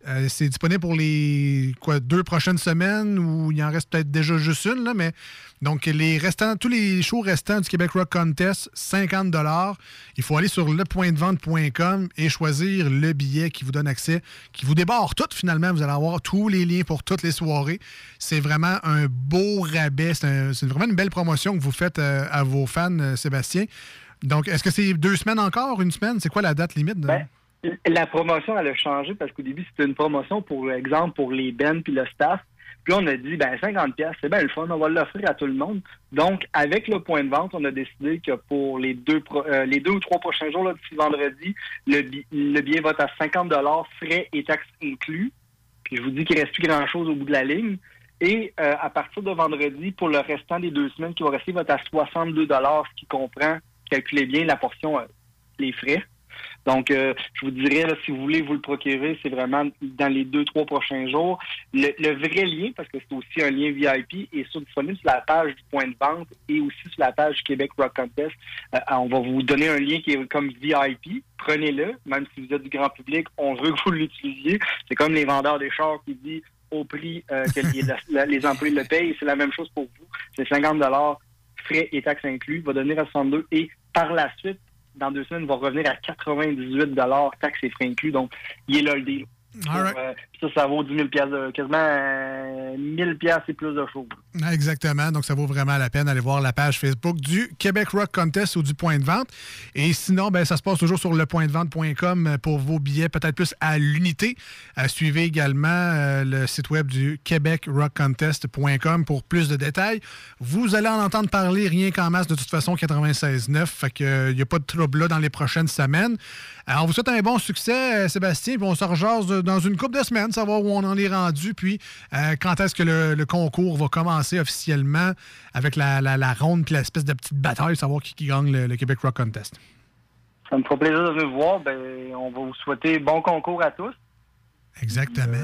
Euh, c'est disponible pour les quoi, deux prochaines semaines ou il en reste peut-être déjà juste une, là, mais donc les restants, tous les shows restants du Québec Rock Contest, 50 Il faut aller sur lepointdevente.com et choisir le billet qui vous donne accès, qui vous débarre tout finalement. Vous allez avoir tous les liens pour toutes les soirées. C'est vraiment un beau rabais. C'est vraiment une belle promotion que vous faites euh, à vos fans, euh, Sébastien. Donc, est-ce que c'est deux semaines encore, une semaine? C'est quoi la date limite? de- La promotion, elle a changé parce qu'au début, c'était une promotion, pour exemple, pour les bands puis le staff. Puis on a dit, ben 50 pièces, c'est bien le fun, on va l'offrir à tout le monde. Donc, avec le point de vente, on a décidé que pour les deux, euh, les deux ou trois prochains jours, là, d'ici vendredi, le, bi- le billet va être à 50 frais et taxes inclus. Puis je vous dis qu'il reste plus grand-chose au bout de la ligne. Et euh, à partir de vendredi, pour le restant des deux semaines qui vont rester, va être à 62 ce qui comprend, calculez bien la portion, euh, les frais. Donc, euh, je vous dirais, là, si vous voulez vous le procurer, c'est vraiment dans les deux, trois prochains jours. Le, le vrai lien, parce que c'est aussi un lien VIP, est sur, disponible sur la page du point de vente et aussi sur la page Québec Rock Contest. Euh, on va vous donner un lien qui est comme VIP. Prenez-le, même si vous êtes du grand public, on veut que vous l'utilisiez. C'est comme les vendeurs des chars qui disent au prix euh, que les, [laughs] la- les employés le payent. C'est la même chose pour vous. C'est 50 frais et taxes inclus. va devenir à 62 et par la suite, dans deux semaines, va revenir à 98 taxes et frais inclus. Donc, il est là le deal. Right. Euh, ça, ça vaut 10 000 de- quasiment euh, 1000 et plus de choses. Exactement. Donc, ça vaut vraiment la peine d'aller voir la page Facebook du Québec Rock Contest ou du Point de Vente. Et sinon, ben, ça se passe toujours sur lepointdevente.com pour vos billets, peut-être plus à l'unité. Euh, suivez également euh, le site web du québecrockcontest.com pour plus de détails. Vous allez en entendre parler rien qu'en masse de toute façon 96.9. Fait qu'il n'y a pas de trouble là dans les prochaines semaines. Alors, on vous souhaite un bon succès, euh, Sébastien, puis on se rejase de- dans une couple de semaines, savoir où on en est rendu, puis euh, quand est-ce que le, le concours va commencer officiellement avec la, la, la ronde, puis l'espèce de petite bataille, savoir qui, qui gagne le, le Québec Rock Contest. Ça me fera plaisir de vous voir. Ben, on va vous souhaiter bon concours à tous. Exactement.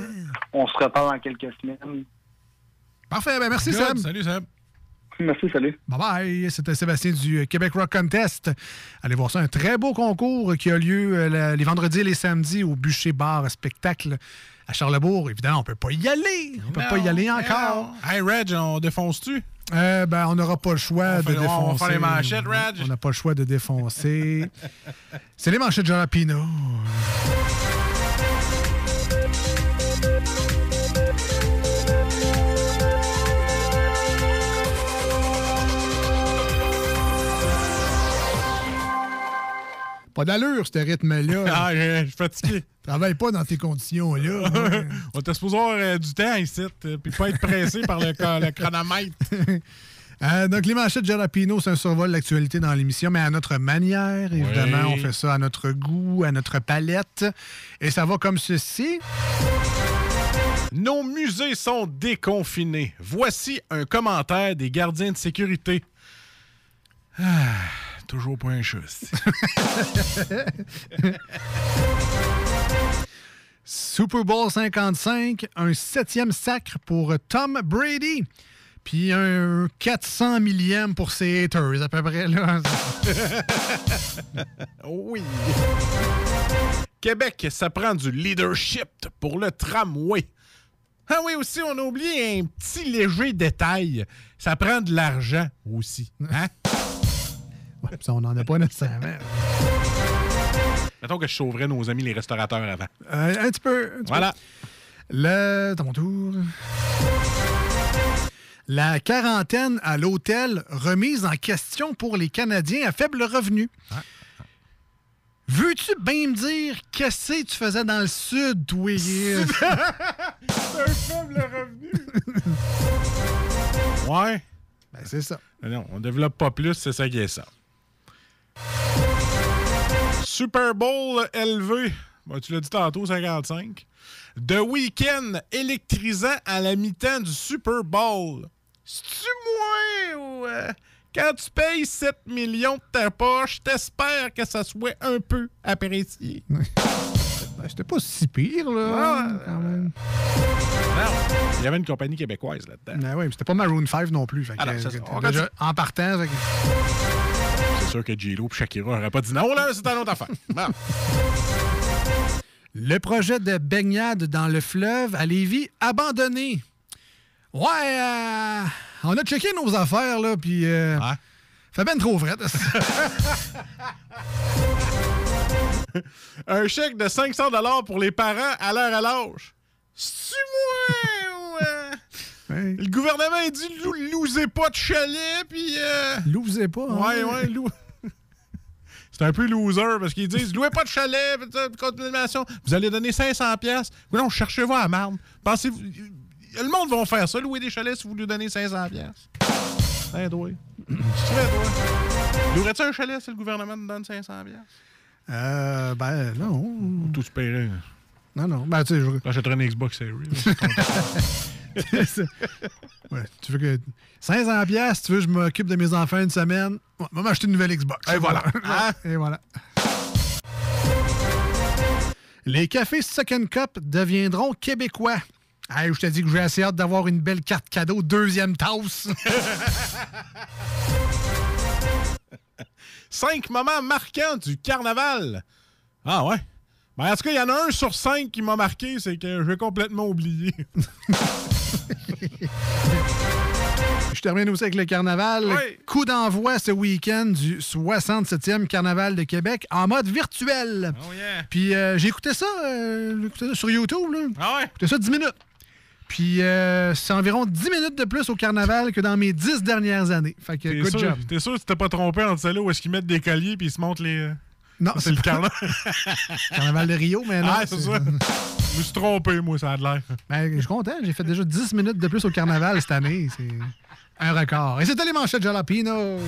On se reparle dans quelques semaines. Parfait, ben merci Good. Seb. Salut Seb. Merci, salut. Bye bye. C'était Sébastien du Québec Rock Contest. Allez voir ça. Un très beau concours qui a lieu euh, les vendredis et les samedis au Bûcher Bar Spectacle à Charlebourg. Évidemment, on peut pas y aller. On peut Non, pas y aller non. encore. Hey, Reg, on défonce-tu? Euh, ben, on n'aura pas le choix On de fait- on va défoncer. faire les manchettes, Reg. On n'a pas le choix de défoncer. C'est les manchettes de Jalapino. Pas d'allure, ce rythme-là. [laughs] Ah, je je suis fatigué. [laughs] Travaille pas dans ces conditions-là. [laughs] Ouais. on était supposé avoir euh, du temps ici, euh, puis pas être pressé par le, chronomètre. Euh, donc, les manchettes de Jalapino, c'est un survol de l'actualité dans l'émission, mais à notre manière, évidemment. Oui. On fait ça à notre goût, à notre palette. Et ça va comme ceci. Nos musées sont déconfinés. Voici un commentaire des gardiens de sécurité. Ah, toujours pas un. [laughs] Super Bowl 55, un septième sacre pour Tom Brady. Puis un 400 millième pour ses haters, à peu près. Là. [laughs] oui. Québec, ça prend du leadership pour le tramway. Ah oui, aussi, on a oublié un petit léger détail. Ça prend de l'argent aussi. Hein? [laughs] Ça, on n'en a pas nécessairement. Mettons que je sauverais nos amis les restaurateurs avant. Euh, un petit peu. un petit Voilà. peu. Le, ton tour. La quarantaine à l'hôtel remise en question pour les Canadiens à faible revenu. Veux-tu bien me dire qu'est-ce que tu faisais dans le sud, toi? [laughs] C'est un faible revenu. [laughs] ouais. Ben, c'est ça. Non, on développe pas plus, c'est ça qui est ça. Super Bowl élevé. Bon, tu l'as dit tantôt, 55. The Weeknd électrisant à la mi-temps du Super Bowl. C'est-tu moins ou. euh, quand tu payes 7 millions de ta poche, t'espères que ça soit un peu apprécié? [laughs] Ben, C'était pas si pire, là. quand même. Non, il y avait une compagnie québécoise là-dedans. Ben oui, mais c'était pas Maroon 5 non plus. Fait que, Ah non, ça, euh, déjà, en partant, fait que- C'est sûr que J-Lo et Shakira n'auraient pas dit non, là, c'est une autre affaire. Bon. Le projet de baignade dans le fleuve à Lévis abandonné. Ouais, euh, on a checké nos affaires, là, puis... Euh, Fait ben trop vrai. Un chèque de 500 pour les parents à l'heure à l'âge. C'est-tu moi [laughs] Le gouvernement il dit lou- lousez pas de chalet, puis... Euh... Lousez pas, hein? Ouais, ouais, lou... [laughs] C'est un peu loser parce qu'ils disent louez pas de chalet, continuation. Vous allez donner 500 pièces. Non, cherchez-vous à marde. Pensez-vous... Le monde va faire ça, louer des chalets si vous lui donnez 500 pièces. Veux, toi. Louerais-tu un chalet si le gouvernement te donne 500 pièces? Euh, ben, non. Tout se paierait. Non, non. Ben, tu sais, je... J'achèterais une Xbox Series. [laughs] [laughs] ouais, tu veux que... 500 pièces, tu veux que je m'occupe de mes enfants une semaine? Ouais, va m'acheter une nouvelle Xbox. Et voilà. Hein? Et voilà. Les cafés Second Cup deviendront québécois. Hey, je te dis que j'ai assez hâte d'avoir une belle carte cadeau, deuxième tasse. [laughs] Cinq moments marquants du carnaval. Ah ouais? Ben, en tout cas, il y en a un sur cinq qui m'a marqué, c'est que j'ai complètement oublié. [laughs] [laughs] Je termine aussi avec le carnaval. Coup d'envoi ce week-end du 67e carnaval de Québec en mode virtuel. Oh yeah. Puis euh, j'ai écouté ça, euh, j'ai écouté ça sur YouTube. Là. Ah ouais? Écouté ça 10 minutes. Puis euh, c'est environ 10 minutes de plus au carnaval que dans mes 10 dernières années. Fait que good sûr, job. T'es sûr que tu t'es pas trompé entre celle-là où est-ce qu'ils mettent des colliers puis ils se montrent les. Non, c'est le pas- carnaval. [laughs] carnaval de Rio, mais non. Ah, c'est ça. [laughs] Je me suis trompé, moi, ça a l'air. Ben, je suis content. J'ai fait déjà 10 minutes de plus au carnaval cette année. C'est un record. Et c'était les manchettes Jalapino. Euh,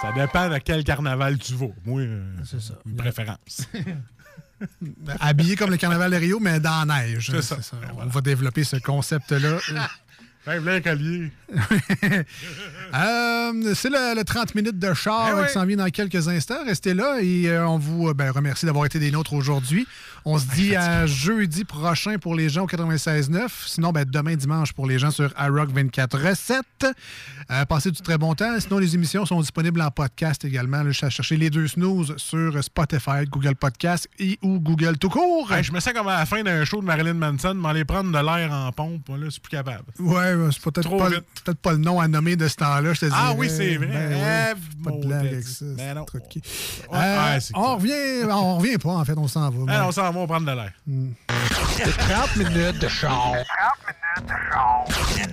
Ça dépend de quel carnaval tu vas. Moi, c'est ça. Une préférence. [laughs] Habillé comme le carnaval de Rio, mais dans la neige. C'est ça. On va développer ce concept-là. [laughs] Rêve un collier? [laughs] Euh, c'est le, le 30 minutes de char Eh qui s'en vient dans quelques instants. Restez là et euh, on vous euh, ben, remercie d'avoir été des nôtres aujourd'hui. On se dit à jeudi prochain pour les gens au 96.9. Sinon, ben, demain dimanche pour les gens sur iRock 24 recettes. Euh, passez du très bon temps. Sinon, les émissions sont disponibles en podcast également. Là, je suis à chercher les deux snooze sur Spotify, Google Podcast et ou Google tout court. Hey, je me sens comme à la fin d'un show de Marilyn Manson, m'aller prendre de l'air en pompe. Là, c'est plus capable. Ouais, ben, c'est peut-être pas, peut-être pas le nom à nommer de ce temps-là, je te Ah dirais. oui, c'est vrai. Ben ouais, Eh, pas de blague avec ça. Ben. Ouais, Euh, ouais, on revient, on revient pas, en fait, on s'en va. Ah, on s'en va, on va prendre de l'air. 30 minutes de char. If